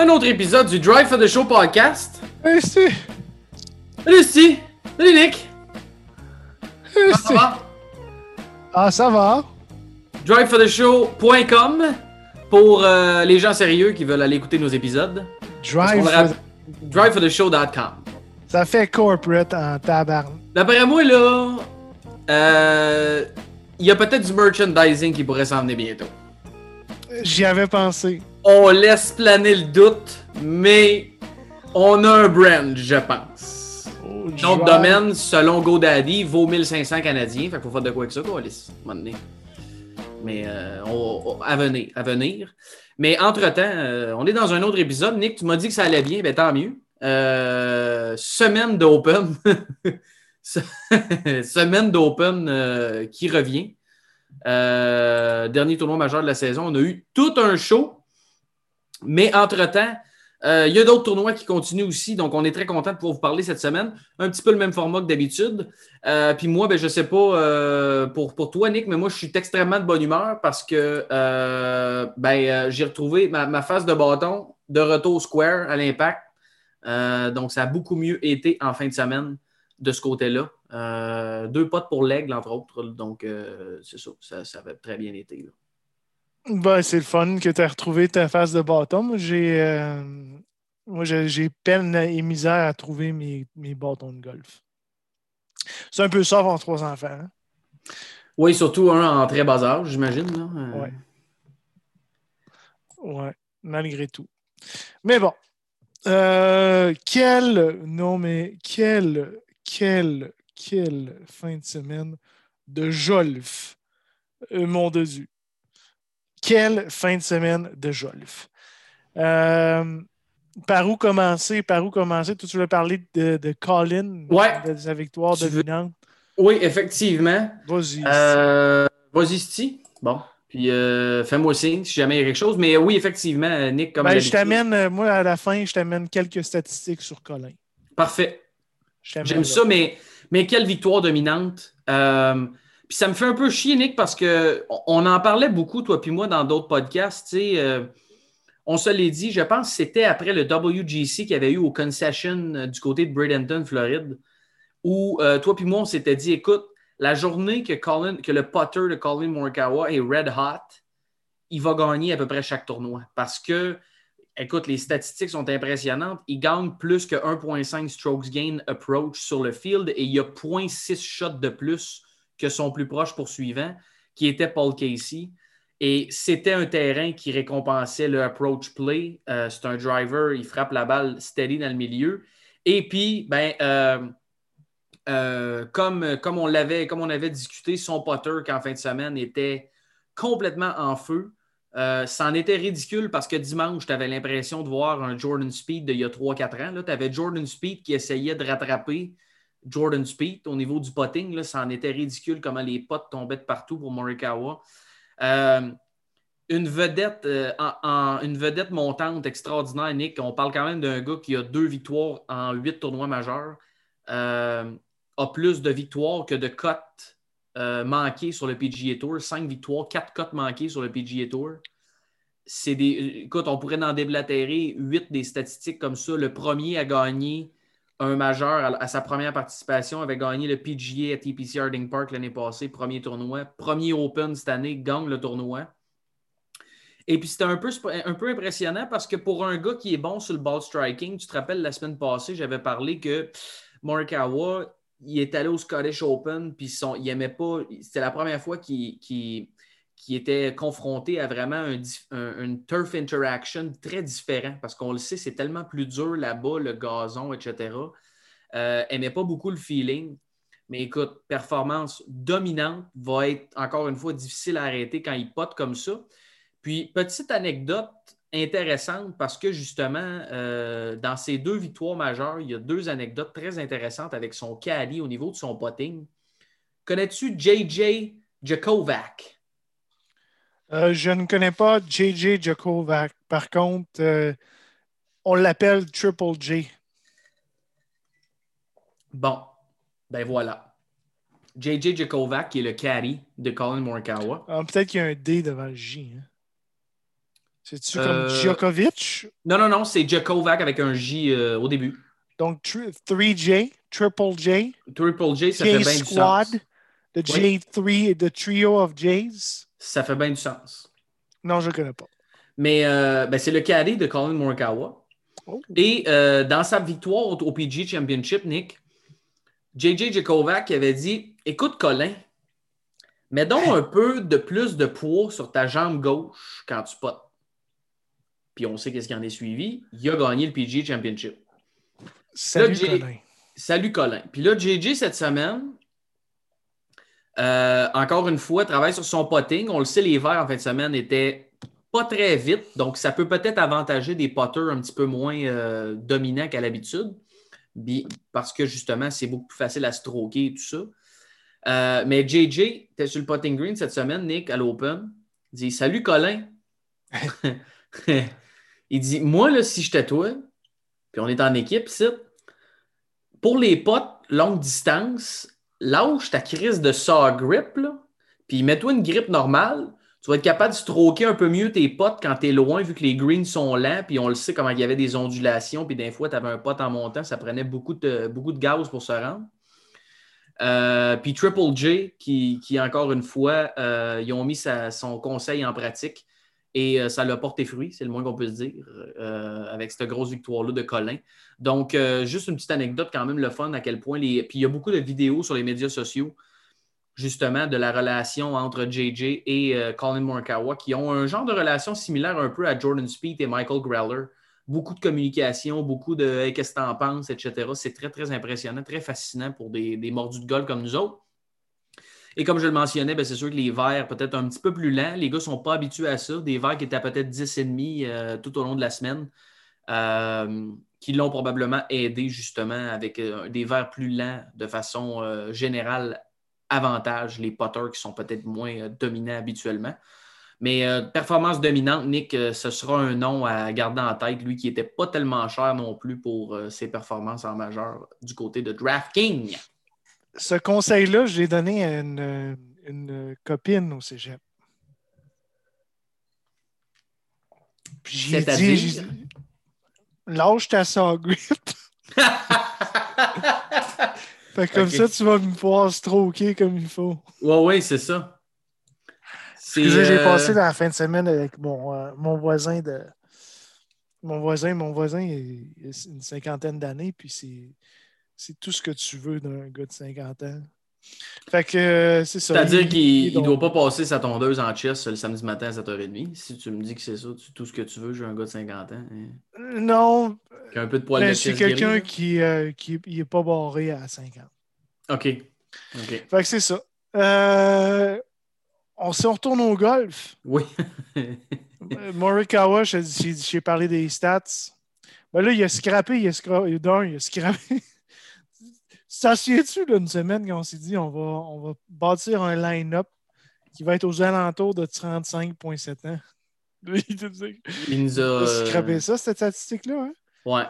un autre épisode du Drive for the Show podcast. Hey, c'est. Salut! Salut, Nick! Ça va? Ah, ça va? DriveForTheShow.com pour euh, les gens sérieux qui veulent aller écouter nos épisodes. Drive. DriveForTheShow.com. Ça fait corporate en tabarn. D'après moi, là, euh, il y a peut-être du merchandising qui pourrait s'en venir bientôt. J'y avais pensé. On laisse planer le doute, mais on a un brand, je pense. Notre Drive- domaine, selon GoDaddy, vaut 1500 Canadiens. Fait qu'il faut faire de quoi avec ça, quoi. Mais euh, on- on- à venir, à venir. Mais entre-temps, euh, on est dans un autre épisode. Nick, tu m'as dit que ça allait bien, ben tant mieux. Euh, semaine d'Open. semaine d'Open qui revient. Dernier tournoi majeur de la saison. On a eu tout un show. Mais entre-temps, euh, il y a d'autres tournois qui continuent aussi, donc on est très content de pouvoir vous parler cette semaine. Un petit peu le même format que d'habitude. Euh, puis moi, ben, je ne sais pas euh, pour, pour toi, Nick, mais moi, je suis extrêmement de bonne humeur parce que ben, j'ai retrouvé ma, ma phase de bâton de retour square à l'impact. Donc, ça a beaucoup mieux été en fin de semaine de ce côté-là. Deux potes pour l'aigle, entre autres. Donc, c'est ça, ça, avait très bien été. Ben, c'est le fun que tu as retrouvé ta face de bâton. Moi, j'ai. euh, Moi, j'ai peine et misère à trouver mes, mes bâtons de golf. C'est un peu ça avoir trois enfants. hein? Oui, surtout un en très bas âge, j'imagine. Euh, Ouais. Ouais, malgré tout. Mais bon. Euh, quel. Non, mais quel. Quel. Quelle fin de semaine de Jolf, euh, mon Dieu. Quelle fin de semaine de Jolf. Euh, par où commencer? Par où commencer? Toi, tu veux parler de, de Colin, Ouais. de sa victoire Tu veux- dominante? Oui, effectivement. Vas-y. Euh, Vas-y, Sti. Bon. Puis euh, fais-moi signe si jamais il y a quelque chose. Mais oui, effectivement, Nick, comme Ben, je t'amène, euh, moi, à la fin, je t'amène quelques statistiques sur Colin. Parfait. J'aime ça, mais, mais quelle victoire dominante. Euh, puis ça me fait un peu chier, Nick, parce que on- en parlait beaucoup, toi puis moi, dans d'autres podcasts. euh, on se l'est dit, je pense que c'était après le WGC qu'il y avait eu au Concession euh, du côté de Bradenton, Floride, où euh, toi puis moi, on s'était dit, écoute, la journée que, Colin, que le putter de Colin Morikawa est red hot, il va gagner à peu près chaque tournoi. Parce que, écoute, les statistiques sont impressionnantes. Il gagne plus que 1,5 strokes gain approach sur le field et il y a 0,6 shots de plus que son plus proche poursuivant, qui était Paul Casey. Et c'était un terrain qui récompensait le approach play. Euh, c'est un driver, il frappe la balle steady dans le milieu. Et puis, ben, euh, euh, comme, comme, on l'avait, comme on avait discuté, son putter qu'en fin de semaine était complètement en feu. C'en était ridicule parce que dimanche, tu avais l'impression de voir un Jordan Speed d'il y a 3-4 ans. Tu avais Jordan Speed qui essayait de rattraper Jordan Speed au niveau du potting. Là, ça en était ridicule comment les potes tombaient de partout pour Morikawa. Euh, une vedette, euh, en, une vedette montante extraordinaire, Nick. On parle quand même d'un gars qui a deux victoires en huit tournois majeurs. Euh, a plus de victoires que de cotes manquées sur le PGA Tour. Cinq victoires, quatre cotes manquées sur le PGA Tour. C'est des. Écoute, on pourrait en déblatérer huit des statistiques comme ça. Le premier a gagné un majeur à, sa première participation, avait gagné le PGA à TPC Harding Park l'année passée, premier tournoi. Premier Open cette année, gagne le tournoi. Et puis c'était un peu, un impressionnant parce que pour un gars qui est bon sur le ball striking, tu te rappelles la semaine passée, j'avais parlé que Morikawa, il est allé au Scottish Open, puis il aimait pas. C'était la première fois qu'il- qu'il était confronté à vraiment un, une turf interaction très différent parce qu'on le sait, c'est tellement plus dur là-bas, le gazon, etc. Euh, aimait pas beaucoup le feeling. Mais écoute, performance dominante va être encore une fois difficile à arrêter quand il pote comme ça. Puis, petite anecdote intéressante parce que justement, euh, dans ces deux victoires majeures, il y a deux anecdotes très intéressantes avec son caddy au niveau de son potting. Connais-tu JJ Djokovac? Euh, je ne connais pas JJ Djokovic. Par contre, euh, on l'appelle Triple J. Bon, ben voilà. JJ Djokovac, qui est le caddy de Colin Morikawa. Ah, Peut-être qu'il y a un D devant le J. hein. C'est-tu Euh, comme Djokovic? Non, non, non, c'est Djokovac avec un J au début. Donc, tr- 3J, Triple J, Triple J, ça fait J du Squad, sens. the Oui. J3, the trio of J's. Ça fait bien du sens. Non, je ne connais pas. Mais euh, ben, c'est le cadet de Colin Morikawa. Oh. Et euh, dans sa victoire au, au PG Championship, Nick, JJ Djokovac avait dit Écoute, Colin, mets donc un peu de plus de poids sur ta jambe gauche quand tu potes. Puis on sait qu'est-ce qui en est suivi. Il a gagné le PG Championship. Salut, Colin. Salut Colin. Puis là, JJ, cette semaine, euh, encore une fois, travaille sur son potting. On le sait, les verts en fin de semaine étaient pas très vite. Donc, ça peut peut-être avantager des potters un petit peu moins euh, dominants qu'à l'habitude. Bi- Parce que justement, c'est beaucoup plus facile à stroker et tout ça. Euh, mais JJ était sur le potting green cette semaine, Nick, à l'Open. Il dit Salut Colin. il dit Moi, là, si j'étais toi, puis on est en équipe pour les potes longue distance, lâche ta crise de saw grip, puis mets-toi une grip normale. Tu vas être capable de stroker un peu mieux tes potes quand tu es loin, vu que les greens sont lents, puis on le sait comment il y avait des ondulations, puis des fois, tu avais un pote en montant, ça prenait beaucoup de, beaucoup gaz pour se rendre. Euh, puis Triple J, qui, encore une fois, euh, ils ont mis son conseil en pratique et euh, ça l'a porté fruit, c'est le moins qu'on peut se dire, euh, avec cette grosse victoire-là de Colin. Donc, euh, juste une petite anecdote quand même, le fun, à quel point les. Puis il y a beaucoup de vidéos sur les médias sociaux, justement, de la relation entre JJ et euh, Colin Morikawa, qui ont un genre de relation similaire un peu à Jordan Speed et Michael Greller. Beaucoup de communication, beaucoup de qu'est-ce que t'en penses, etc. C'est très, très impressionnant, très fascinant pour des, des mordus de golf comme nous autres. Et comme je le mentionnais, ben, c'est sûr que les verts, peut-être un petit peu plus lents, les gars ne sont pas habitués à ça. Des verts qui étaient à peut-être 10,5 euh, tout au long de la semaine, euh, qui l'ont probablement aidé justement avec euh, des verts plus lents de façon générale, avantage les potters qui sont peut-être moins dominants habituellement. Mais performance dominante, Nick, ce sera un nom à garder en tête, lui qui n'était pas tellement cher non plus pour ses performances en majeur du côté de DraftKings. Ce conseil-là, je l'ai donné à une, une copine au cégep. Puis j'ai dit, lâche ta saw grip. Fait que comme ça, tu vas me pouvoir stroker comme il faut. Oui, oui, c'est ça. J'ai euh, passé la fin de semaine avec mon, euh, mon voisin de. Mon voisin, mon voisin, il il a une cinquantaine d'années, puis c'est, c'est tout ce que tu veux d'un gars de 50 ans. Fait que euh, c'est ça. C'est-à-dire Il- qu'il il- ne doit pas passer sa tondeuse en chess le samedi matin à 7h30. Si tu me dis que c'est ça, tu- tout ce que tu veux, j'ai un gars de 50 ans. hein, Non, qui a un peu de poil de c'est quelqu'un qui euh, qui il est pas barré à 50. là. OK. OK. Fait que c'est ça. Euh, on, si on retourne au golf, Oui. euh, Morikawa, j'ai parlé des stats. Ben là, il a scrappé, il a scrappé, d'un, il a scrappé. Ça se souviens-tu d'une semaine quand on s'est dit on va, on va bâtir un line-up qui va être aux alentours de 35,7 ans? Il a Il nous a. scrappé ça, cette statistique-là. Hein? Ouais.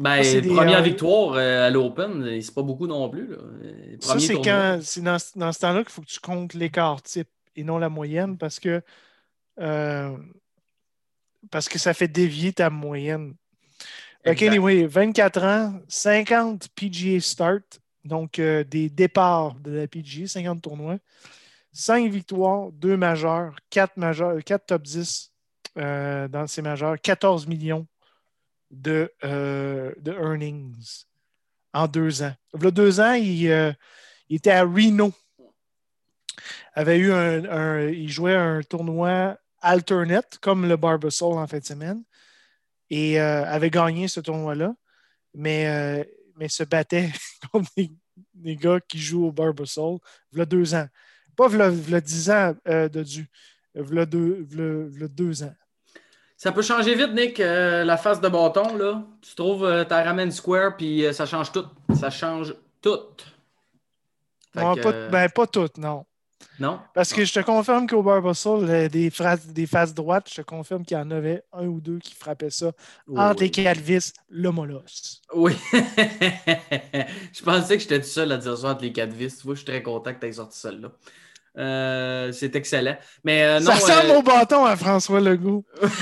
Ben, des, première euh, victoire euh, à l'Open, c'est pas beaucoup non plus. Là. Ça, c'est quand c'est dans, ce- dans ce temps-là qu'il faut que tu comptes l'écart type et non la moyenne parce que euh, parce que ça fait dévier ta moyenne. Exact. anyway, 24 ans, 50 PGA start, donc euh, des départs de la PGA, 50 tournois, 5 victoires, 2 majeurs, 4 majeurs, 4 top 10 euh, dans ces majeurs, 14 millions de, euh, earnings en deux ans. Il y deux ans, il, euh, était à Reno. Avait eu un, il jouait un tournoi alternate, comme le Barbasol en fin de semaine, et euh, avait gagné ce tournoi-là, mais, euh, mais se battait contre des, des gars qui jouent au Barbasol il y a deux ans. Pas y a 10 ans euh, de y a deux, v'là- v'là deux ans. Ça peut changer vite, Nick, euh, la face de bâton. Là. Tu trouves, euh, ta ramène square, puis euh, ça change tout. Ça change tout. Fait Non, que, pas, ben, pas toutes, non. Non? Parce que je te confirme qu'au Barbasol, euh, des, des faces droites, je te confirme qu'il y en avait un ou deux qui frappaient ça entre oui. les calvis, le molosse. Oui. je pensais que j'étais tout seul à dire ça entre les quatre vis. Tu vois, je suis très content que tu aies sorti celle-là. Euh, c'est excellent. Mais euh, non, ça ressemble euh, au bâton à François Legault.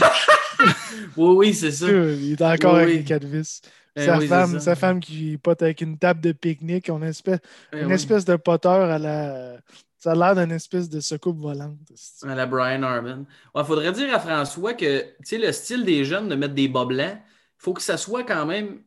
Oui, oui, c'est ça. Il est encore Oui, avec oui. les quatre vis. Eh sa, oui, femme, sa femme qui pote avec une table de pique-nique, on a une espèce, Eh une espèce de poteur à la. Ça a l'air d'une espèce de secoupe volante. À la Brian Harmon. Il faudrait dire à François que le style des jeunes de mettre des bas blancs, il faut que ça soit quand même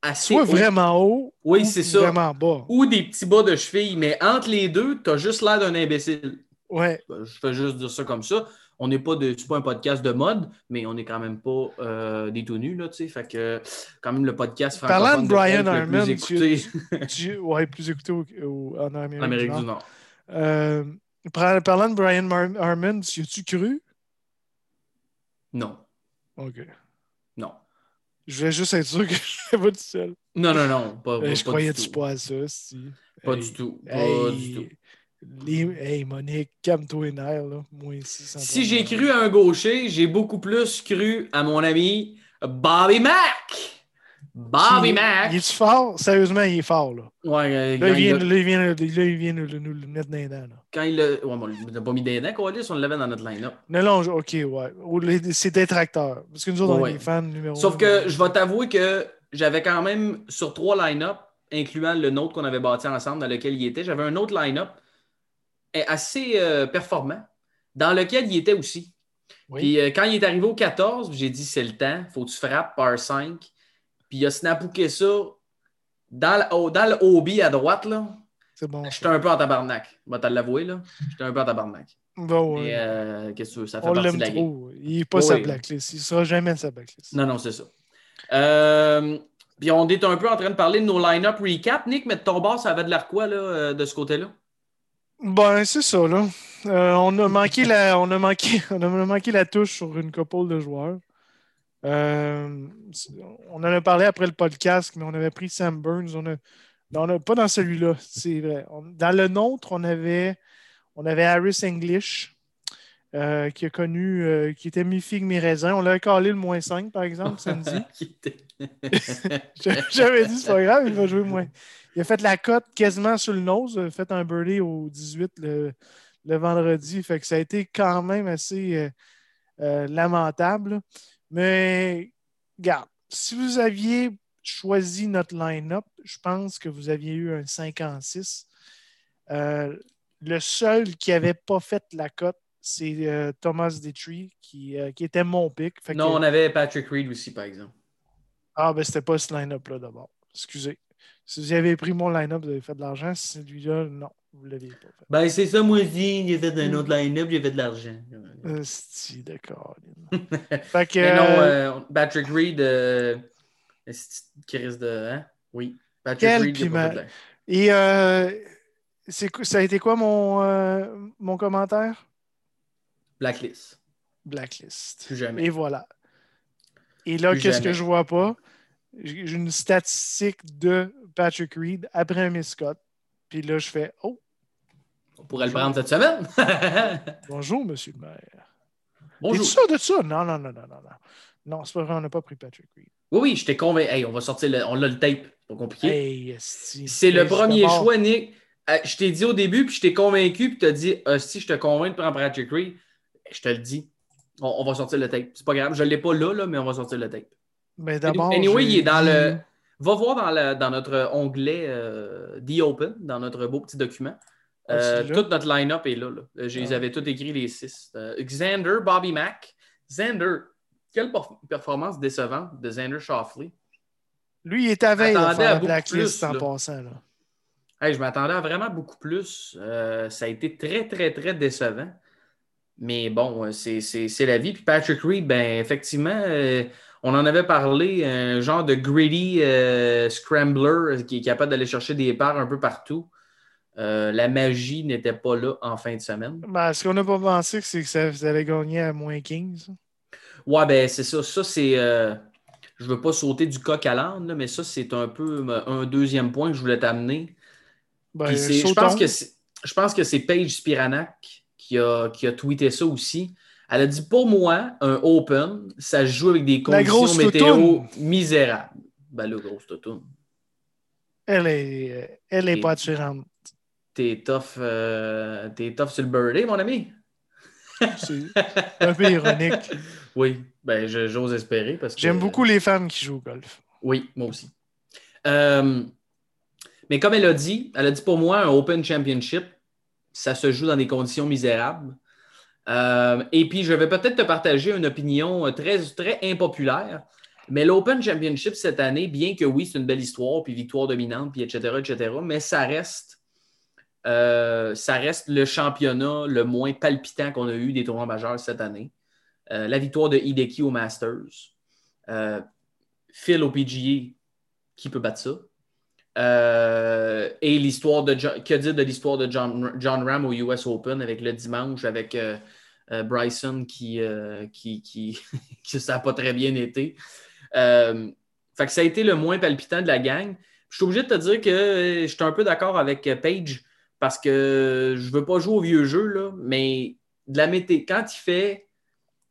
assez. Soit haut. vraiment haut Oui, ou c'est ça. vraiment bas. Ou des petits bas de cheville, mais entre les deux, tu as juste l'air d'un imbécile. Ouais. Ben, Je fais juste dire ça comme ça. On n'est pas de, pas un podcast de mode, mais on n'est quand même pas euh, des tout nus, là, tu sais. Fait que, quand même, le podcast Parlant de Brian Harmon, plus écouté Tu- ouais, plus écouté au- au- en Amérique, en Amérique du du Nord. Euh, par- parlant de Brian Harmon, y as-tu cru? Non, OK. non. Je voulais juste être sûr que je pas tout seul. Non, non, non. Pas, Euh, pas- je pas croyais-tu du tout. pas à ça, si. Pas Hey, du tout. Pas hey, du tout. les- hey, Monique, calme-toi les nerfs, là. Moi ici. Si j'ai cru à un gaucher, j'ai beaucoup plus cru à mon ami Bobby Mack. Bobby Qui- Mack. Il est fort? Sérieusement, il est fort, là. Ouais, euh, Là, il vient, il là, il vient, là, il vient nous, le mettre dans les dents, là. quand il l'a. Ouais, bon, il l'a pas mis des dents, Coalis, on l'avait dans notre line-up. Non, non, OK, ouais. Ou les- C'est détracteur. Parce que nous autres, Ouais, on ouais. est des fans numéro Sauf un. que je vais t'avouer que j'avais quand même sur trois line-up, incluant le nôtre qu'on avait bâti ensemble, dans lequel il était, j'avais un autre line-up assez euh, performant, dans lequel il était aussi. Oui. Puis euh, quand il est arrivé au 14, j'ai dit c'est le temps, faut que tu frappes par 5. Puis il a snapouké ça dans le, au- dans le hobby à droite, là. C'est bon. J'étais un peu en tabarnak. Vais te l'avouer, là. J'étais un peu en tabarnak. Bon, ouais. Euh, qu'est-ce que ça fait On partie de la game. trop. Il n'est pas sa blacklist. Il ne sera jamais sa blacklist. Non, non, c'est ça. Euh, puis on est un peu en train de parler de nos line-up recap. Nick, mais de ton bord, ça avait de l'air quoi là, euh, de ce côté-là? Ben, c'est ça, là. Euh, on, a manqué la, on, a manqué, on a manqué la touche sur une couple de joueurs. Euh, on en a parlé après le podcast, mais on avait pris Sam Burns. On a, on a- pas dans celui-là, c'est vrai. On- dans le nôtre, on avait, on avait Harris English, euh, qui a connu, euh, qui était mi-figue, mi-raisin. On l'a calé le moins 5, par exemple, samedi. J'avais dit, c'est pas grave, il va jouer moins. Il a fait la cote quasiment sur le nose. Il a fait un birdie au 18 le, le vendredi. Fait que ça a été quand même assez lamentable. Mais, regarde, si vous aviez choisi notre line-up, je pense que vous aviez eu un 5 en 6. Euh, le seul qui n'avait pas fait la cote, c'est euh, Thomas Detry, qui, euh, qui était mon pick. Fait non, que- on avait Patrick Reed aussi, par exemple. ah, ben, c'était pas ce line-up-là d'abord. Excusez. Si vous avez pris mon line-up, vous avez fait de l'argent. Celui-là, non, vous ne l'aviez pas fait. Ben, c'est ça, moi aussi. J'ai fait un autre line-up, j'ai fait de l'argent. Euh, c'est d'accord. fait que. Mais non, euh, euh, Patrick Reed, euh, est-ce que Chris de. Hein? Oui. Patrick Quel Reed, pas piment. l'air. Et euh, ça a été quoi mon, mon commentaire? Blacklist. Blacklist. Plus jamais. Et voilà. Et là, qu'est-ce que je vois pas? J'ai une statistique de Patrick Reed après un miscut. Puis là, je fais Oh, On pourrait le prendre cette semaine. bonjour, monsieur le maire. Bonjour. Es-tu sûr de ça? Non, non, non, non, non. Non, non c'est pas vrai, on n'a pas pris Patrick Reed. Oui, oui, j'étais convaincu. Hey, on va sortir le. On a le tape. C'est pas compliqué. Hey. C'est le premier choix, Nick. Euh, je t'ai dit au début, puis je t'ai convaincu, puis tu as dit Ah, si je te convainc de prendre Patrick Reed, je te le dis. On, on va sortir le tape. C'est pas grave. Je ne l'ai pas là, là, mais on va sortir le tape. Mais d'abord. Anyway, il est dans dit- le. Va voir dans notre onglet euh, The Open, dans notre beau petit document. Ah, Euh, toute notre line-up est là. là. Euh, Je les Ah. avais tous écrits, les six. Euh, Xander, Bobby Mack. Xander, quelle perf- performance décevante de Xander Shoffley. Lui, il est à veille faire à la beaucoup blacklist plus, en là. passant. Là. Hey, je m'attendais à vraiment beaucoup plus. Euh, ça a été très, très, très décevant. Mais bon, c'est c'est- c'est la vie. Puis Patrick Reed, ben, effectivement, euh, on en avait parlé, un genre de greedy euh, scrambler qui est capable d'aller chercher des parts un peu partout. Euh, la magie n'était pas là en fin de semaine. Ben, ce qu'on n'a pas pensé, c'est que ça, ça allait gagner à moins 15. Ouais, ben c'est ça. Ça, c'est. euh, je veux pas sauter du coq à l'âne, mais ça, c'est un peu euh, un deuxième point que je voulais t'amener. Ben, je pense que c'est- je pense que c'est Paige Spiranak qui a, qui a tweeté ça aussi. Elle a dit pour moi, un open, ça se joue avec des conditions météo misérables. Ben là, grosse toutoune. Elle est, elle est Et- pas attirante. T'es tough, euh, t'es tough sur le birdie, mon ami. C'est un peu ironique. Oui, ben j'ose espérer parce que. J'aime beaucoup les femmes qui jouent au golf. Oui, moi aussi. Euh, mais comme elle a dit, elle a dit pour moi, un Open Championship, ça se joue dans des conditions misérables. Euh, et puis, je vais peut-être te partager une opinion très, très impopulaire. Mais l'Open Championship cette année, bien que oui, c'est une belle histoire, puis victoire dominante, puis etc., etc., mais ça reste, euh, ça reste le championnat le moins palpitant qu'on a eu des tournois majeurs cette année. Euh, la victoire de Hideki au Masters. Euh, Phil au PGA, qui peut battre ça? Et l'histoire de John- que dire de l'histoire de John, Ram au US Open avec le dimanche avec Bryson qui, qui, qui, ça n'a pas très bien été. Fait ça a été le moins palpitant de la gang. Je suis obligé de te dire que je suis un peu d'accord avec Paige parce que je ne veux pas jouer au vieux jeu, là, mais de la météo, quand il fait.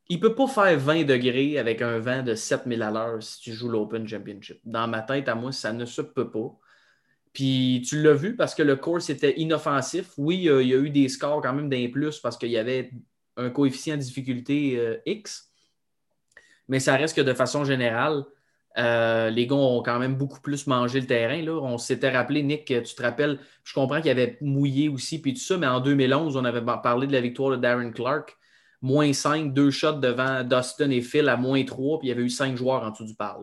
Il ne peut pas faire 20 degrés avec un vent de 7000 à l'heure si tu joues l'Open Championship. Dans ma tête, à moi, ça ne se peut pas. Puis tu l'as vu parce que le course était inoffensif. Oui, il y a eu des scores quand même d'un plus parce qu'il y avait un coefficient de difficulté euh, X. Mais ça reste que de façon générale, euh, les gars ont quand même beaucoup plus mangé le terrain. Là. On s'était rappelé, Nick, tu te rappelles, je comprends qu'il y avait mouillé aussi, puis tout ça, mais en 2011, on avait parlé de la victoire de Darren Clark. Moins 5, deux shots devant Dustin et Phil à moins 3, puis il y avait eu 5 joueurs en dessous du par.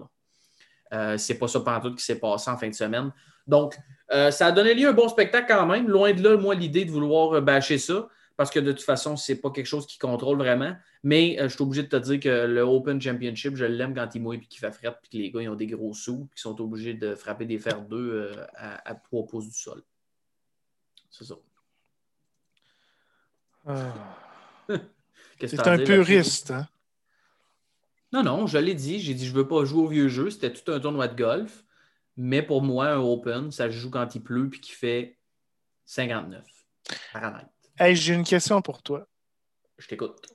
Euh, c'est pas ça tout qui s'est passé en fin de semaine. Donc, euh, ça a donné lieu à un bon spectacle quand même. Loin de là, moi, l'idée de vouloir bâcher ça, parce que de toute façon, c'est pas quelque chose qui contrôle vraiment. Mais euh, je suis obligé de te dire que le Open Championship, je l'aime quand il mouille et qu'il fait fret, puis que les gars ils ont des gros sous, puis qu'ils sont obligés de frapper des fers d'eux euh, à, à 3 pouces du sol. C'est ça. Ah. Qu'est-ce C'est un puriste, hein? Non, non, je l'ai dit. J'ai dit, je veux pas jouer au vieux jeu. C'était tout un tournoi de golf. Mais pour moi, un Open, ça se joue quand il pleut puis qu'il fait 59. Paramètre. Hey, j'ai une question pour toi. Je t'écoute.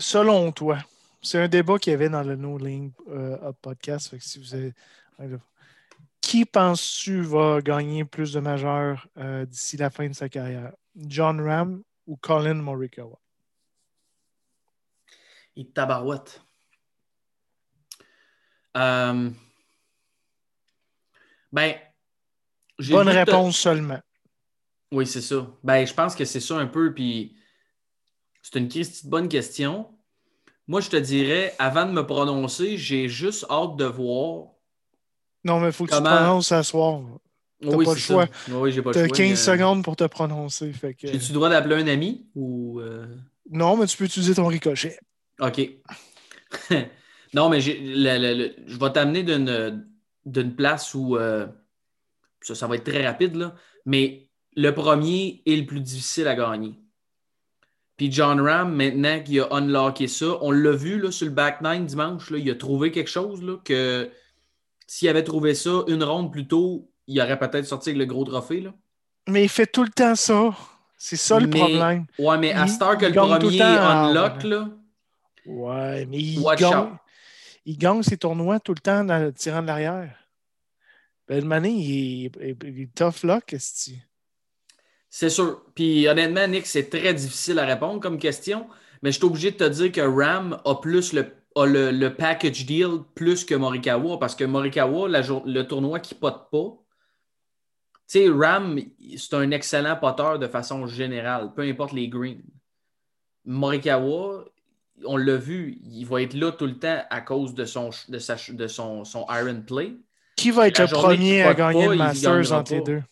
Selon toi, c'est un débat qu'il y avait dans le No Link euh, podcast. fait que si vous avez... Qui penses-tu va gagner plus de majeurs euh, d'ici la fin de sa carrière? John Ram ou Colin Morikawa? Il tabarouette. Euh... Ben. j'ai Bonne te- réponse seulement. Oui, c'est ça. Ben, je pense que c'est ça un peu. Puis c'est une bonne question. Moi, je te dirais, avant de me prononcer, j'ai juste hâte de voir. Non, mais il faut que tu te prononces à soir. T'as oui, pas le choix. ça. Oui, j'ai pas Tu le as choix. 15 mais- secondes pour te prononcer. Fait que... J'ai-tu le droit d'appeler un ami ou. euh, Non, mais tu peux utiliser ton ricochet. OK. non, mais j'ai- le- le- le- je vais t'amener d'une, d'une place où euh, ça, ça va être très rapide, là, mais le premier est le plus difficile à gagner. Puis John Ram, maintenant qu'il a unlocké ça, on l'a vu là, sur le back nine dimanche, là, il a trouvé quelque chose là, que s'il avait trouvé ça une ronde plus tôt, il aurait peut-être sorti avec le gros trophée. Là. Mais il fait tout le temps ça. C'est ça le Mais- problème. Ouais, mais à Star que il le le premier unlock, là, Ouais, mais il gagne, il gagne ses tournois tout le temps en le tirant de l'arrière. Ben, Mané, il est, il- il est tough luck, est C'est sûr. Puis honnêtement, Nick, c'est très difficile à répondre comme question, mais je suis obligé de te dire que Ram a plus le, a le, le package deal plus que Morikawa parce que Morikawa, la le tournoi qui pote pas, tu sais, Ram, c'est un excellent poteur de façon générale, peu importe les greens. Morikawa, on l'a vu, il va être là tout le temps à cause de son, de sa, de son, son iron play. Qui va être le premier à gagner pas, le Masters entre les deux?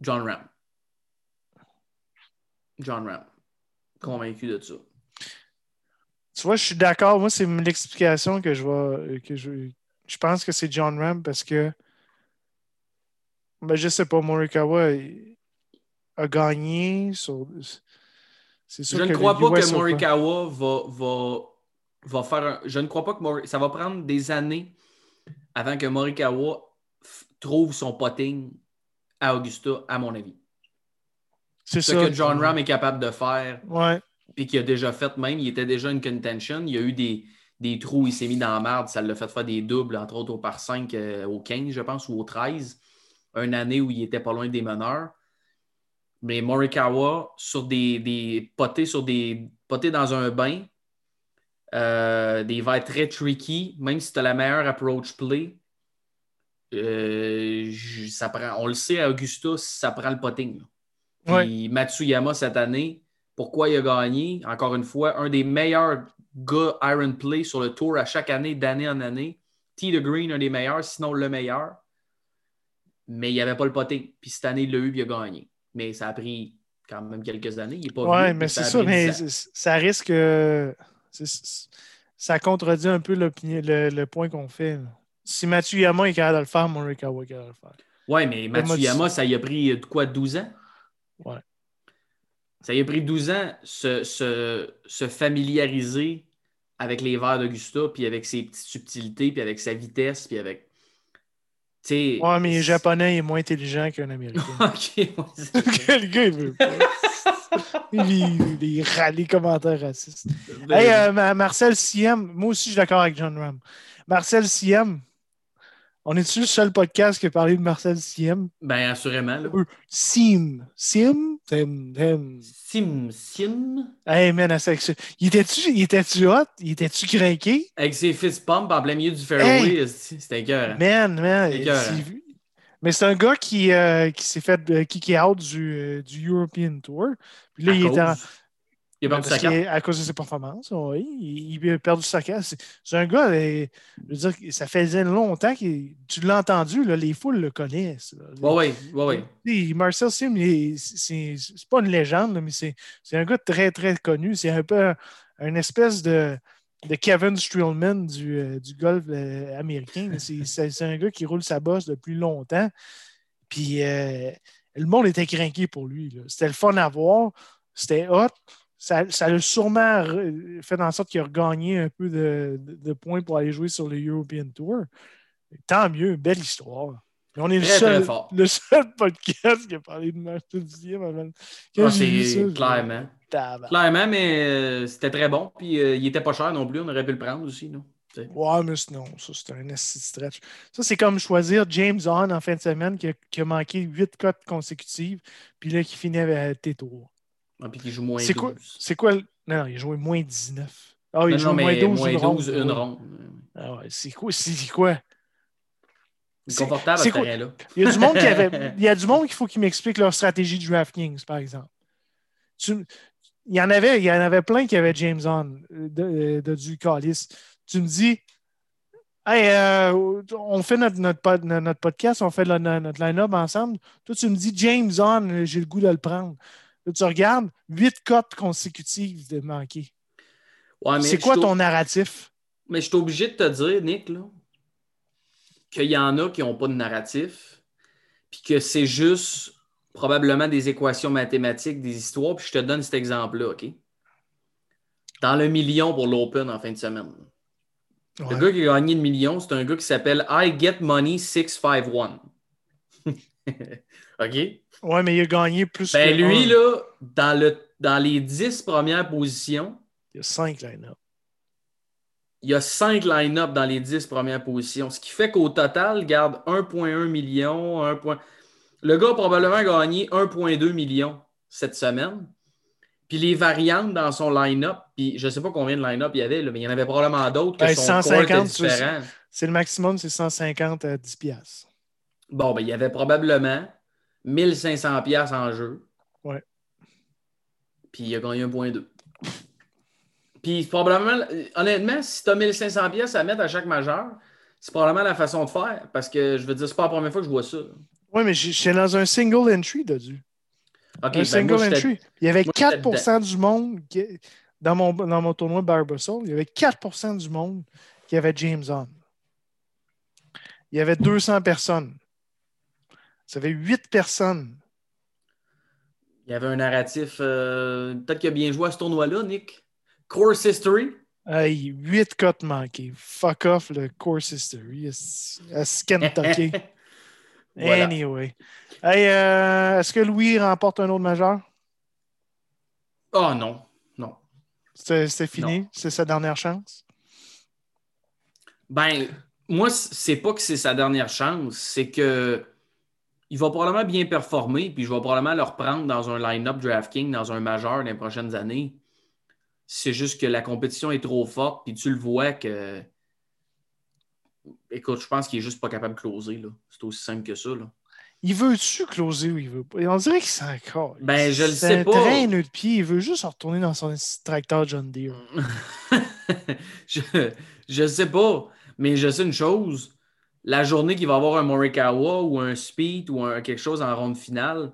John Ram. John Ram. Convaincu de ça? Tu vois, je suis d'accord. Moi, c'est l'explication que je vais. Que je, je pense que c'est John Ram parce que. Ben, je sais pas, Morikawa a gagné sur. Sûr Je ne crois pas US que Morikawa va, va, va faire un... Je ne crois pas que Mori- ça va prendre des années avant que Morikawa trouve son potting à Augusta, à mon avis. C'est Ce ça. que John Ram est capable de faire, Ouais. puis qu'il a déjà fait même, il était déjà une contention. Il y a eu des, des trous, il s'est mis dans la merde, ça l'a fait faire des doubles, entre autres au par 5, au 15, je pense, ou au 13. une année où il était pas loin des meneurs. Mais Morikawa, sur des, des potés, sur des potés dans un bain, euh, des verres très tricky, même si tu as la meilleure approach play, euh, ça prend, on le sait à Augusta, ça prend le potting. Puis Matsuyama cette année, pourquoi il a gagné? Encore une fois, un des meilleurs gars Iron Play sur le tour à chaque année, d'année en année. T. de Green, un des meilleurs, sinon le meilleur. Mais il n'y avait pas le potting. Puis cette année, il l'a eu, puis il a gagné. Mais ça a pris quand même quelques années. Il est pas Oui, mais c'est ça, mais ça risque. Ça contredit un peu le, le point qu'on fait. Si Matsuyama est capable de le faire, Morikawa est capable de le faire. Oui, mais Matsuyama, ça y a pris euh, quoi, 12 ans? Ouais. Ça y a pris 12 ans se, se, se familiariser avec les verres d'Augusta, puis avec ses petites subtilités, puis avec sa vitesse, puis avec. T'sais, ouais, mais les Japonais est moins intelligent qu'un Américain. ok, Le gars, il veut pas. les, les, commentaires racistes. Ben hey, euh, Marcel Siem, moi aussi, je suis d'accord avec John Ram. Marcel Siem, on est-tu le seul podcast qui a parlé de Marcel Siem? Ben, assurément. Là. Sim. Sim? Sim. Sim. Hey, man, il était-tu était hot? Il était-tu craqué? Avec ses fist pumps en plein milieu du fairway, c'était cœur. Man, man. Mais c'est un gars qui, euh, qui s'est fait euh, kicker out du, euh, du European Tour. Puis là, il était en, il a perdu sa carte. À cause de ses performances, oui. Il, a perdu sa carte. C'est un gars, euh, je veux dire, ça faisait longtemps que tu l'as entendu, là, les foules le connaissent. Oui, oui, oui. Marcel Sim, c'est pas une légende, mais c'est un gars très, très connu. C'est un peu une espèce de, de Kevin Streelman du, euh, du golf euh, américain. C'est un gars qui roule sa bosse depuis longtemps. Puis le monde était craqué pour lui. C'était le fun à voir. C'était hot ça, ça a sûrement fait en sorte qu'il a regagné un peu de, points pour aller jouer sur le European Tour. Tant mieux, belle histoire. on est le, seul, le seul podcast qui a parlé de Martin Diem c'est clairement. Clairement, mais euh, c'était très bon. Puis euh, il était pas cher non plus. On aurait pu le prendre aussi. Non? Ouais, mais non, ça c'était un stretch. Ça, c'est comme choisir James Hahn en fin de semaine qui a, qui a manqué 8 cotes consécutives, puis là qui finit avec tes tours. Ah, puis joue moins c'est 12. Quoi, c'est quoi? Non, il a joué moins 19. Ah, il non, joue non, moins 12, moins 12 une, une ronde. Ah ouais, c'est quoi? C'est quoi? C'est confortable à ce terrain-là. Il y a du monde qui avait. Il y a du monde qu'il faut qu'ils m'expliquent leur stratégie de DraftKings, par exemple. Tu, il y en avait, il y en avait plein qui avaient James On euh, de, de, du Callis. Tu me dis, hey, euh, on fait notre, notre, notre, podcast, on fait notre line-up ensemble. Toi, tu me dis James On, j'ai le goût de le prendre tu regardes, huit cotes consécutives de manquer. c'est quoi ton narratif? Mais je suis obligé de te dire, Nick, qu'il y en a qui n'ont pas de narratif, puis que c'est juste probablement des équations mathématiques, des histoires, puis je te donne cet exemple-là, OK? Dans le million pour l'Open en fin de semaine. Le gars qui a gagné le million, c'est un gars qui s'appelle I Get Money 651. OK? Ouais, mais il a gagné plus ben, lui, là, dans, le, dans les 10 premières positions, il y a 5 line-up. Il y a 5 line-up dans les 10 premières positions. Ce qui fait qu'au total, garde 1,1 million. 1. Le gars a probablement gagné 1,2 million cette semaine. Puis les variantes dans son line-up, puis je ne sais pas combien de line-up il y avait, mais il y en avait probablement d'autres que ben, son 150, différent. C'est le maximum, c'est 150 à 10 piastres. Bon, ben, il y avait probablement 1500 pièces en jeu. Ouais. Puis il a gagné 1.2. Puis probablement, honnêtement, si tu as 1500 pièces à mettre à chaque majeur, c'est probablement la façon de faire. Parce que je veux dire, c'est pas la première fois que je vois ça. Oui, mais j'étais dans un single entry, Dodu. Un ben single entry. Il y avait 4% du monde dans, mon, dans mon tournoi Barbasol, il y avait 4% du monde qui avait James On. Il y avait 200 personnes. Ça fait huit personnes. Il y avait un narratif. Euh, peut-être qu'il a bien joué à ce tournoi-là, Nick. Course History. Hey, huit cotes manquées. Fuck off le Course History. À Kentucky. Anyway. Hey, euh, est-ce que Louis remporte un autre majeur? Oh non. Non. C'est fini? C'est sa dernière chance? Ben, moi, c'est pas que c'est sa dernière chance. C'est que il va probablement bien performer, puis je vais probablement le reprendre dans un line-up DraftKings, dans un majeur dans les prochaines années. C'est juste que la compétition est trop forte, puis tu le vois que. Écoute, je pense qu'il est juste pas capable de closer. C'est aussi simple que ça. Là. Il veut-tu closer ou il veut pas? On dirait qu'il s'en encore. Ben, je le sais pas. train de pied. Il veut juste retourner dans son tracteur John Deere. je, je sais pas. Mais je sais une chose. La journée qu'il va avoir un Morikawa ou un Speed ou quelque chose en ronde finale,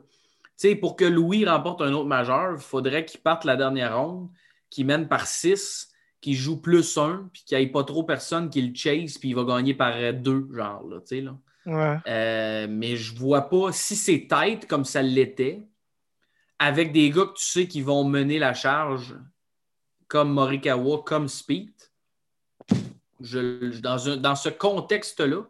pour que Louis remporte un autre majeur, il faudrait qu'il parte la dernière ronde, qu'il mène par 6, qu'il joue plus 1, puis qu'il n'y ait pas trop personne qui le chase, puis il va gagner par 2, genre. Là, là. Euh, mais je vois pas si c'est tête comme ça l'était, avec des gars que tu sais qui vont mener la charge, comme Morikawa, comme Speed. Je, dans, dans ce contexte-là,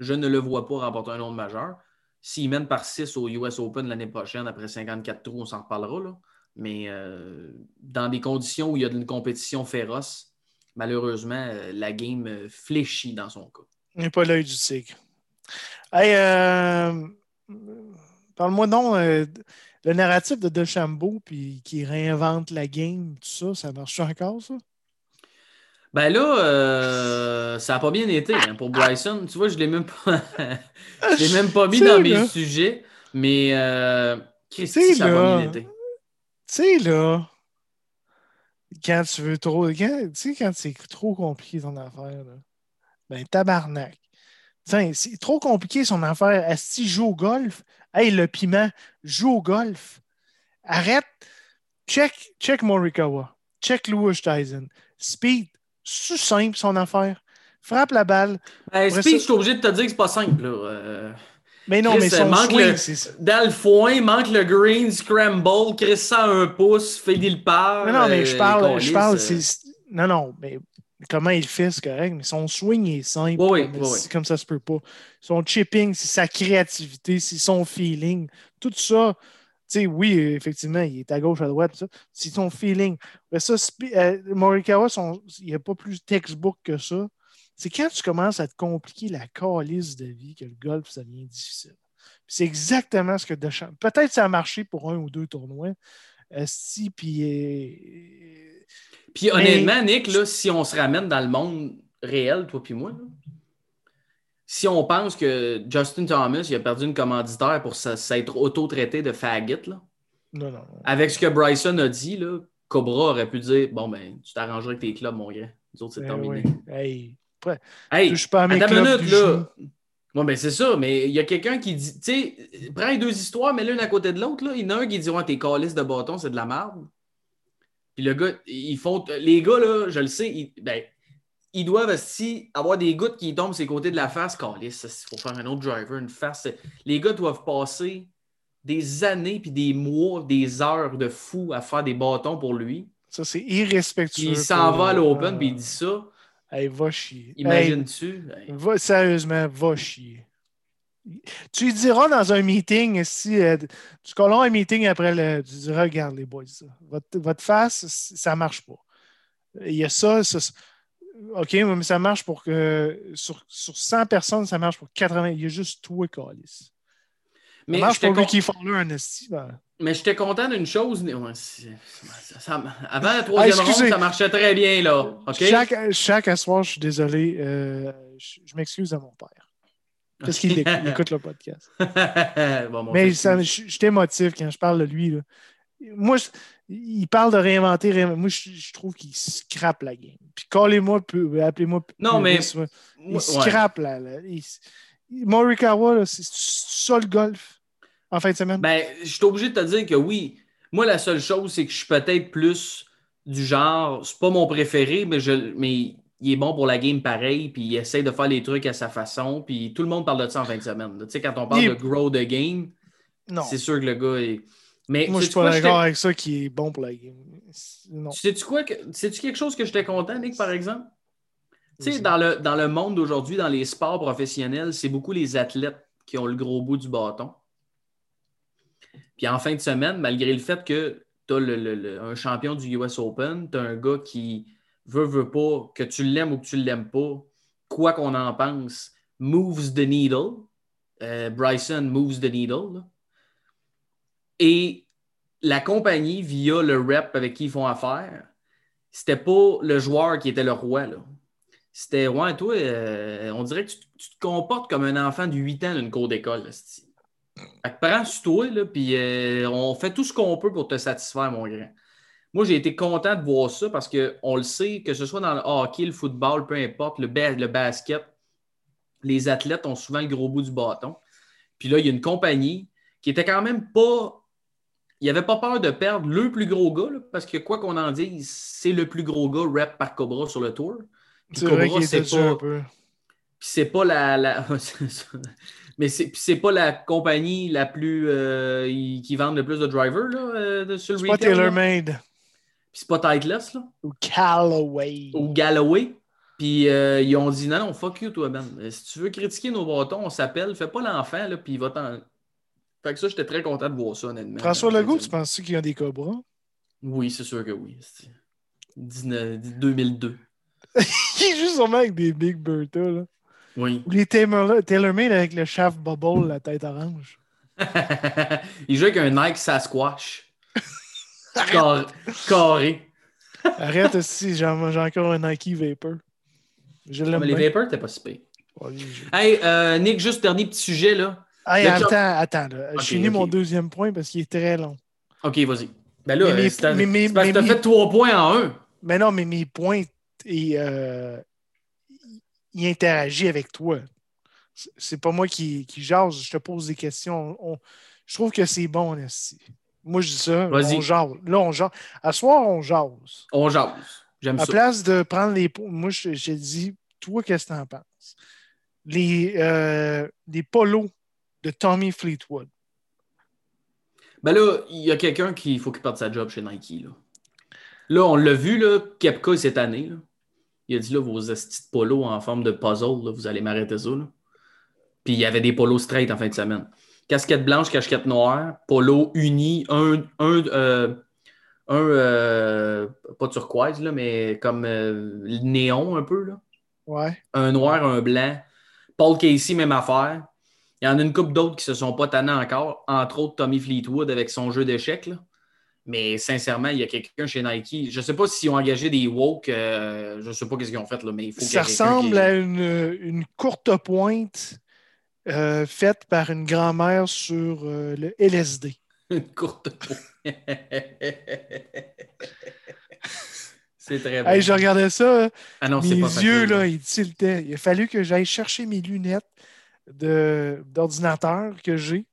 je ne le vois pas remporter un nom majeur. S'il mène par 6 au US Open l'année prochaine, après 54 trous, on s'en reparlera. Mais euh, dans des conditions où il y a une compétition féroce, malheureusement, euh, la game fléchit dans son cas. Il n'est pas l'œil du tigre. Hey, euh, parle-moi non, euh, le narratif de DeChambeau puis qui réinvente la game, tout ça, ça marche encore, ça? Ben là, euh, ça n'a pas bien été hein, pour Bryson. Tu vois, je ne l'ai même pas, l'ai même pas mis dans mes sujets, mais euh, ça n'a pas bien été. Tu sais, là, quand tu veux trop, tu sais, quand c'est trop compliqué ton affaire, là, ben tabarnak c'est trop compliqué son affaire. Asti joue au golf. Hey, le piment, joue au golf. Arrête. Check, check Morikawa. Check Louis Tyson. Speed, c'est simple son affaire? Frappe la balle. Speed, je suis obligé de te dire que c'est pas simple. Euh, mais non, mais son manque swing, Dans le foin, manque le green, scramble, crée ça un pouce, fait le par. Non, non, mais je parle, je parle, euh. Non, non, mais comment il fait, c'est correct, mais son swing est simple. comme, ça se peut pas. Son chipping, c'est sa créativité, c'est son feeling. Tout ça, sais, oui, effectivement, il est à gauche, à droite, c'est son feeling. Mais ça, euh, Morikawa, il n'y a pas plus textbook que ça. C'est quand tu commences à te compliquer la calice de vie que le golf, ça devient difficile. C'est exactement ce que Deschamps. Peut-être ça a marché pour un ou deux tournois. Euh, si, puis. Euh, puis honnêtement, Nick, là, si on se ramène dans le monde réel, toi puis moi, si on pense que Justin Thomas il a perdu une commanditaire pour s'être auto-traité de faggot, là, avec ce que Bryson a dit, là, Cobra aurait pu dire Bon, ben, tu t'arrangeras avec tes clubs, mon gars. Nous autres, c'est ben terminé. Hey, hey, je pas à mes clubs minute, là. Bon, ben c'est ça, mais il y a quelqu'un qui dit, tu sais, prends les deux histoires, mets l'une à côté de l'autre. Il y en a un qui dit, ouais, tes calices de bâton, c'est de la merde. Puis le gars, ils font. Les gars, là, je le sais, ils, ben, ils doivent aussi avoir des gouttes qui tombent sur les côtés de la face. il faut faire un autre driver, une face. Les gars doivent passer des années, puis des mois, des heures de fou à faire des bâtons pour lui. Ça, c'est irrespectueux. Puis il s'en va à l'Open, puis il dit ça. Hey, va chier. Imagine-tu? sérieusement, va chier. Tu lui diras dans un meeting, si euh, tu colles un meeting après le. Tu diras, regarde les boys, Votre, face, ça ne marche pas. Il y a ça, OK, mais ça marche pour que. Sur, sur 100 personnes, ça marche pour 80. Il y a juste toi, Calis. Mais ça marche pour lui qui font un esti. Ben. Mais j'étais content d'une chose. avant la troisième ronde, ça marchait très bien, là. Chaque, chaque soir, je suis désolé. Euh, je m'excuse à mon père. Parce qu'il écoute, le podcast. Mais je t'émotive quand je parle de lui. Moi, il parle de réinventer. Moi, je, trouve qu'il scrape la game. Puis callez-moi, appelez-moi. Non, mais. Il scrape la. Morikawa, c'est ça le golf en fin de semaine? Ben, je suis obligé de te dire que oui. Moi, la seule chose, c'est que je suis peut-être plus du genre, c'est pas mon préféré, mais, je, mais il est bon pour la game pareil, puis il essaie de faire les trucs à sa façon, puis tout le monde parle de ça en fin de semaine. Tu sais, quand on parle de grow the game, c'est sûr que le gars est. Mais, Moi, je suis pas d'accord avec ça qui est bon pour la game. Non. Sais-tu quoi? C'est-tu quelque chose que j'étais content, Nick, par exemple? Tu sais, dans le, dans le monde d'aujourd'hui, dans les sports professionnels, c'est beaucoup les athlètes qui ont le gros bout du bâton. Puis en fin de semaine, malgré le fait que tu as un champion du US Open, tu as un gars qui veut, veut pas, que tu l'aimes ou que tu ne l'aimes pas, quoi qu'on en pense, moves the needle. euh, Bryson moves the needle. là. Et la compagnie, via le rep avec qui ils font affaire, c'était pas le joueur qui était le roi. C'était, ouais, toi, euh, on dirait que tu, te comportes comme un enfant de 8 ans d'une cour d'école. prends sur toi, puis euh, on fait tout ce qu'on peut pour te satisfaire, mon grand. Moi, j'ai été content de voir ça parce qu'on le sait, que ce soit dans le hockey, le football, peu importe, le, le basket, les athlètes ont souvent le gros bout du bâton. Puis là, il y a une compagnie qui était quand même pas. Il n'avait pas peur de perdre le plus gros gars, là, parce que quoi qu'on en dise, c'est le plus gros gars rep par Cobra sur le tour. Puis Cobra, c'est pas- c'est pas la. Mais c'est pas la compagnie la plus. euh, qui vend le plus de drivers là, euh, sur le C'est pas retail. là. TaylorMade Puis c'est pas Titleist là, ou Callaway. ou Galloway. Puis euh, ils ont dit non, non, fuck you, toi, Ben. Si tu veux critiquer nos bâtons, on s'appelle. Fais pas l'enfant, là, puis il va t'en. Fait que ça, j'étais très content de voir ça, honnêtement. François Legault, tu penses qu'il y a des cobras? Oui, c'est sûr que oui. C'est 19 2002. Il joue sûrement avec des Big Bertha, là. Oui. Ou les Taylor- TaylorMade avec le shaft bubble, la tête orange. il joue avec un Nike Sasquatch. Car- Carré. Arrête aussi, j'ai encore un Nike Vapor. Je l'aime Mais les bien. Vapors, t'es pas si pire. Ouais, Hey, euh, Nick, juste dernier petit sujet, là. Hey, attends, attends. là. Je finis mon deuxième point parce qu'il est très long. OK, vas-y. Ben là, Mais euh, mes- parce que t'as fait trois points en un. Mais non, mais mes points, euh, il interagit avec toi. C'est- pas moi qui, qui jase, je te pose des questions. On- je trouve que c'est bon, Nasty. Moi, je dis ça, Vas-y. on jase. Là, on jase. À soir, on jase. On jase. J'aime À ça. place de prendre les points, moi, je, je dis, toi, qu'est-ce que tu en penses? Les, euh, les polos de Tommy Fleetwood. Ben là, il y a quelqu'un qui faut qu'il perde sa job chez Nike. Là, là on l'a vu, là, Kepka cette année. là. Il a dit là, vos estis de polos en forme de puzzle, là, vous allez m'arrêter ça. là. Puis il y avait des polos straight en fin de semaine. Casquette blanche, casquette noire, polo uni, un, un, euh, un euh, pas turquoise, là, mais comme euh, néon un peu. Là. Ouais. un noir, un blanc. Paul Casey, même affaire. Il y en a une couple d'autres qui se sont pas tannés encore, entre autres Tommy Fleetwood avec son jeu d'échecs. Mais sincèrement, il y a quelqu'un chez Nike. Je ne sais pas s'ils ont engagé des woke, euh, je ne sais pas ce qu'ils ont fait, là, mais il faut qu'il y Ça ressemble qui- à une, une courte pointe euh, faite par une grand-mère sur euh, le LSD. une courte peau. C'est très bon. Hey, je regardais ça, ah non, mes pas yeux, facile. là, ils tiltaient. Il a fallu que j'aille chercher mes lunettes d'ordinateur que j'ai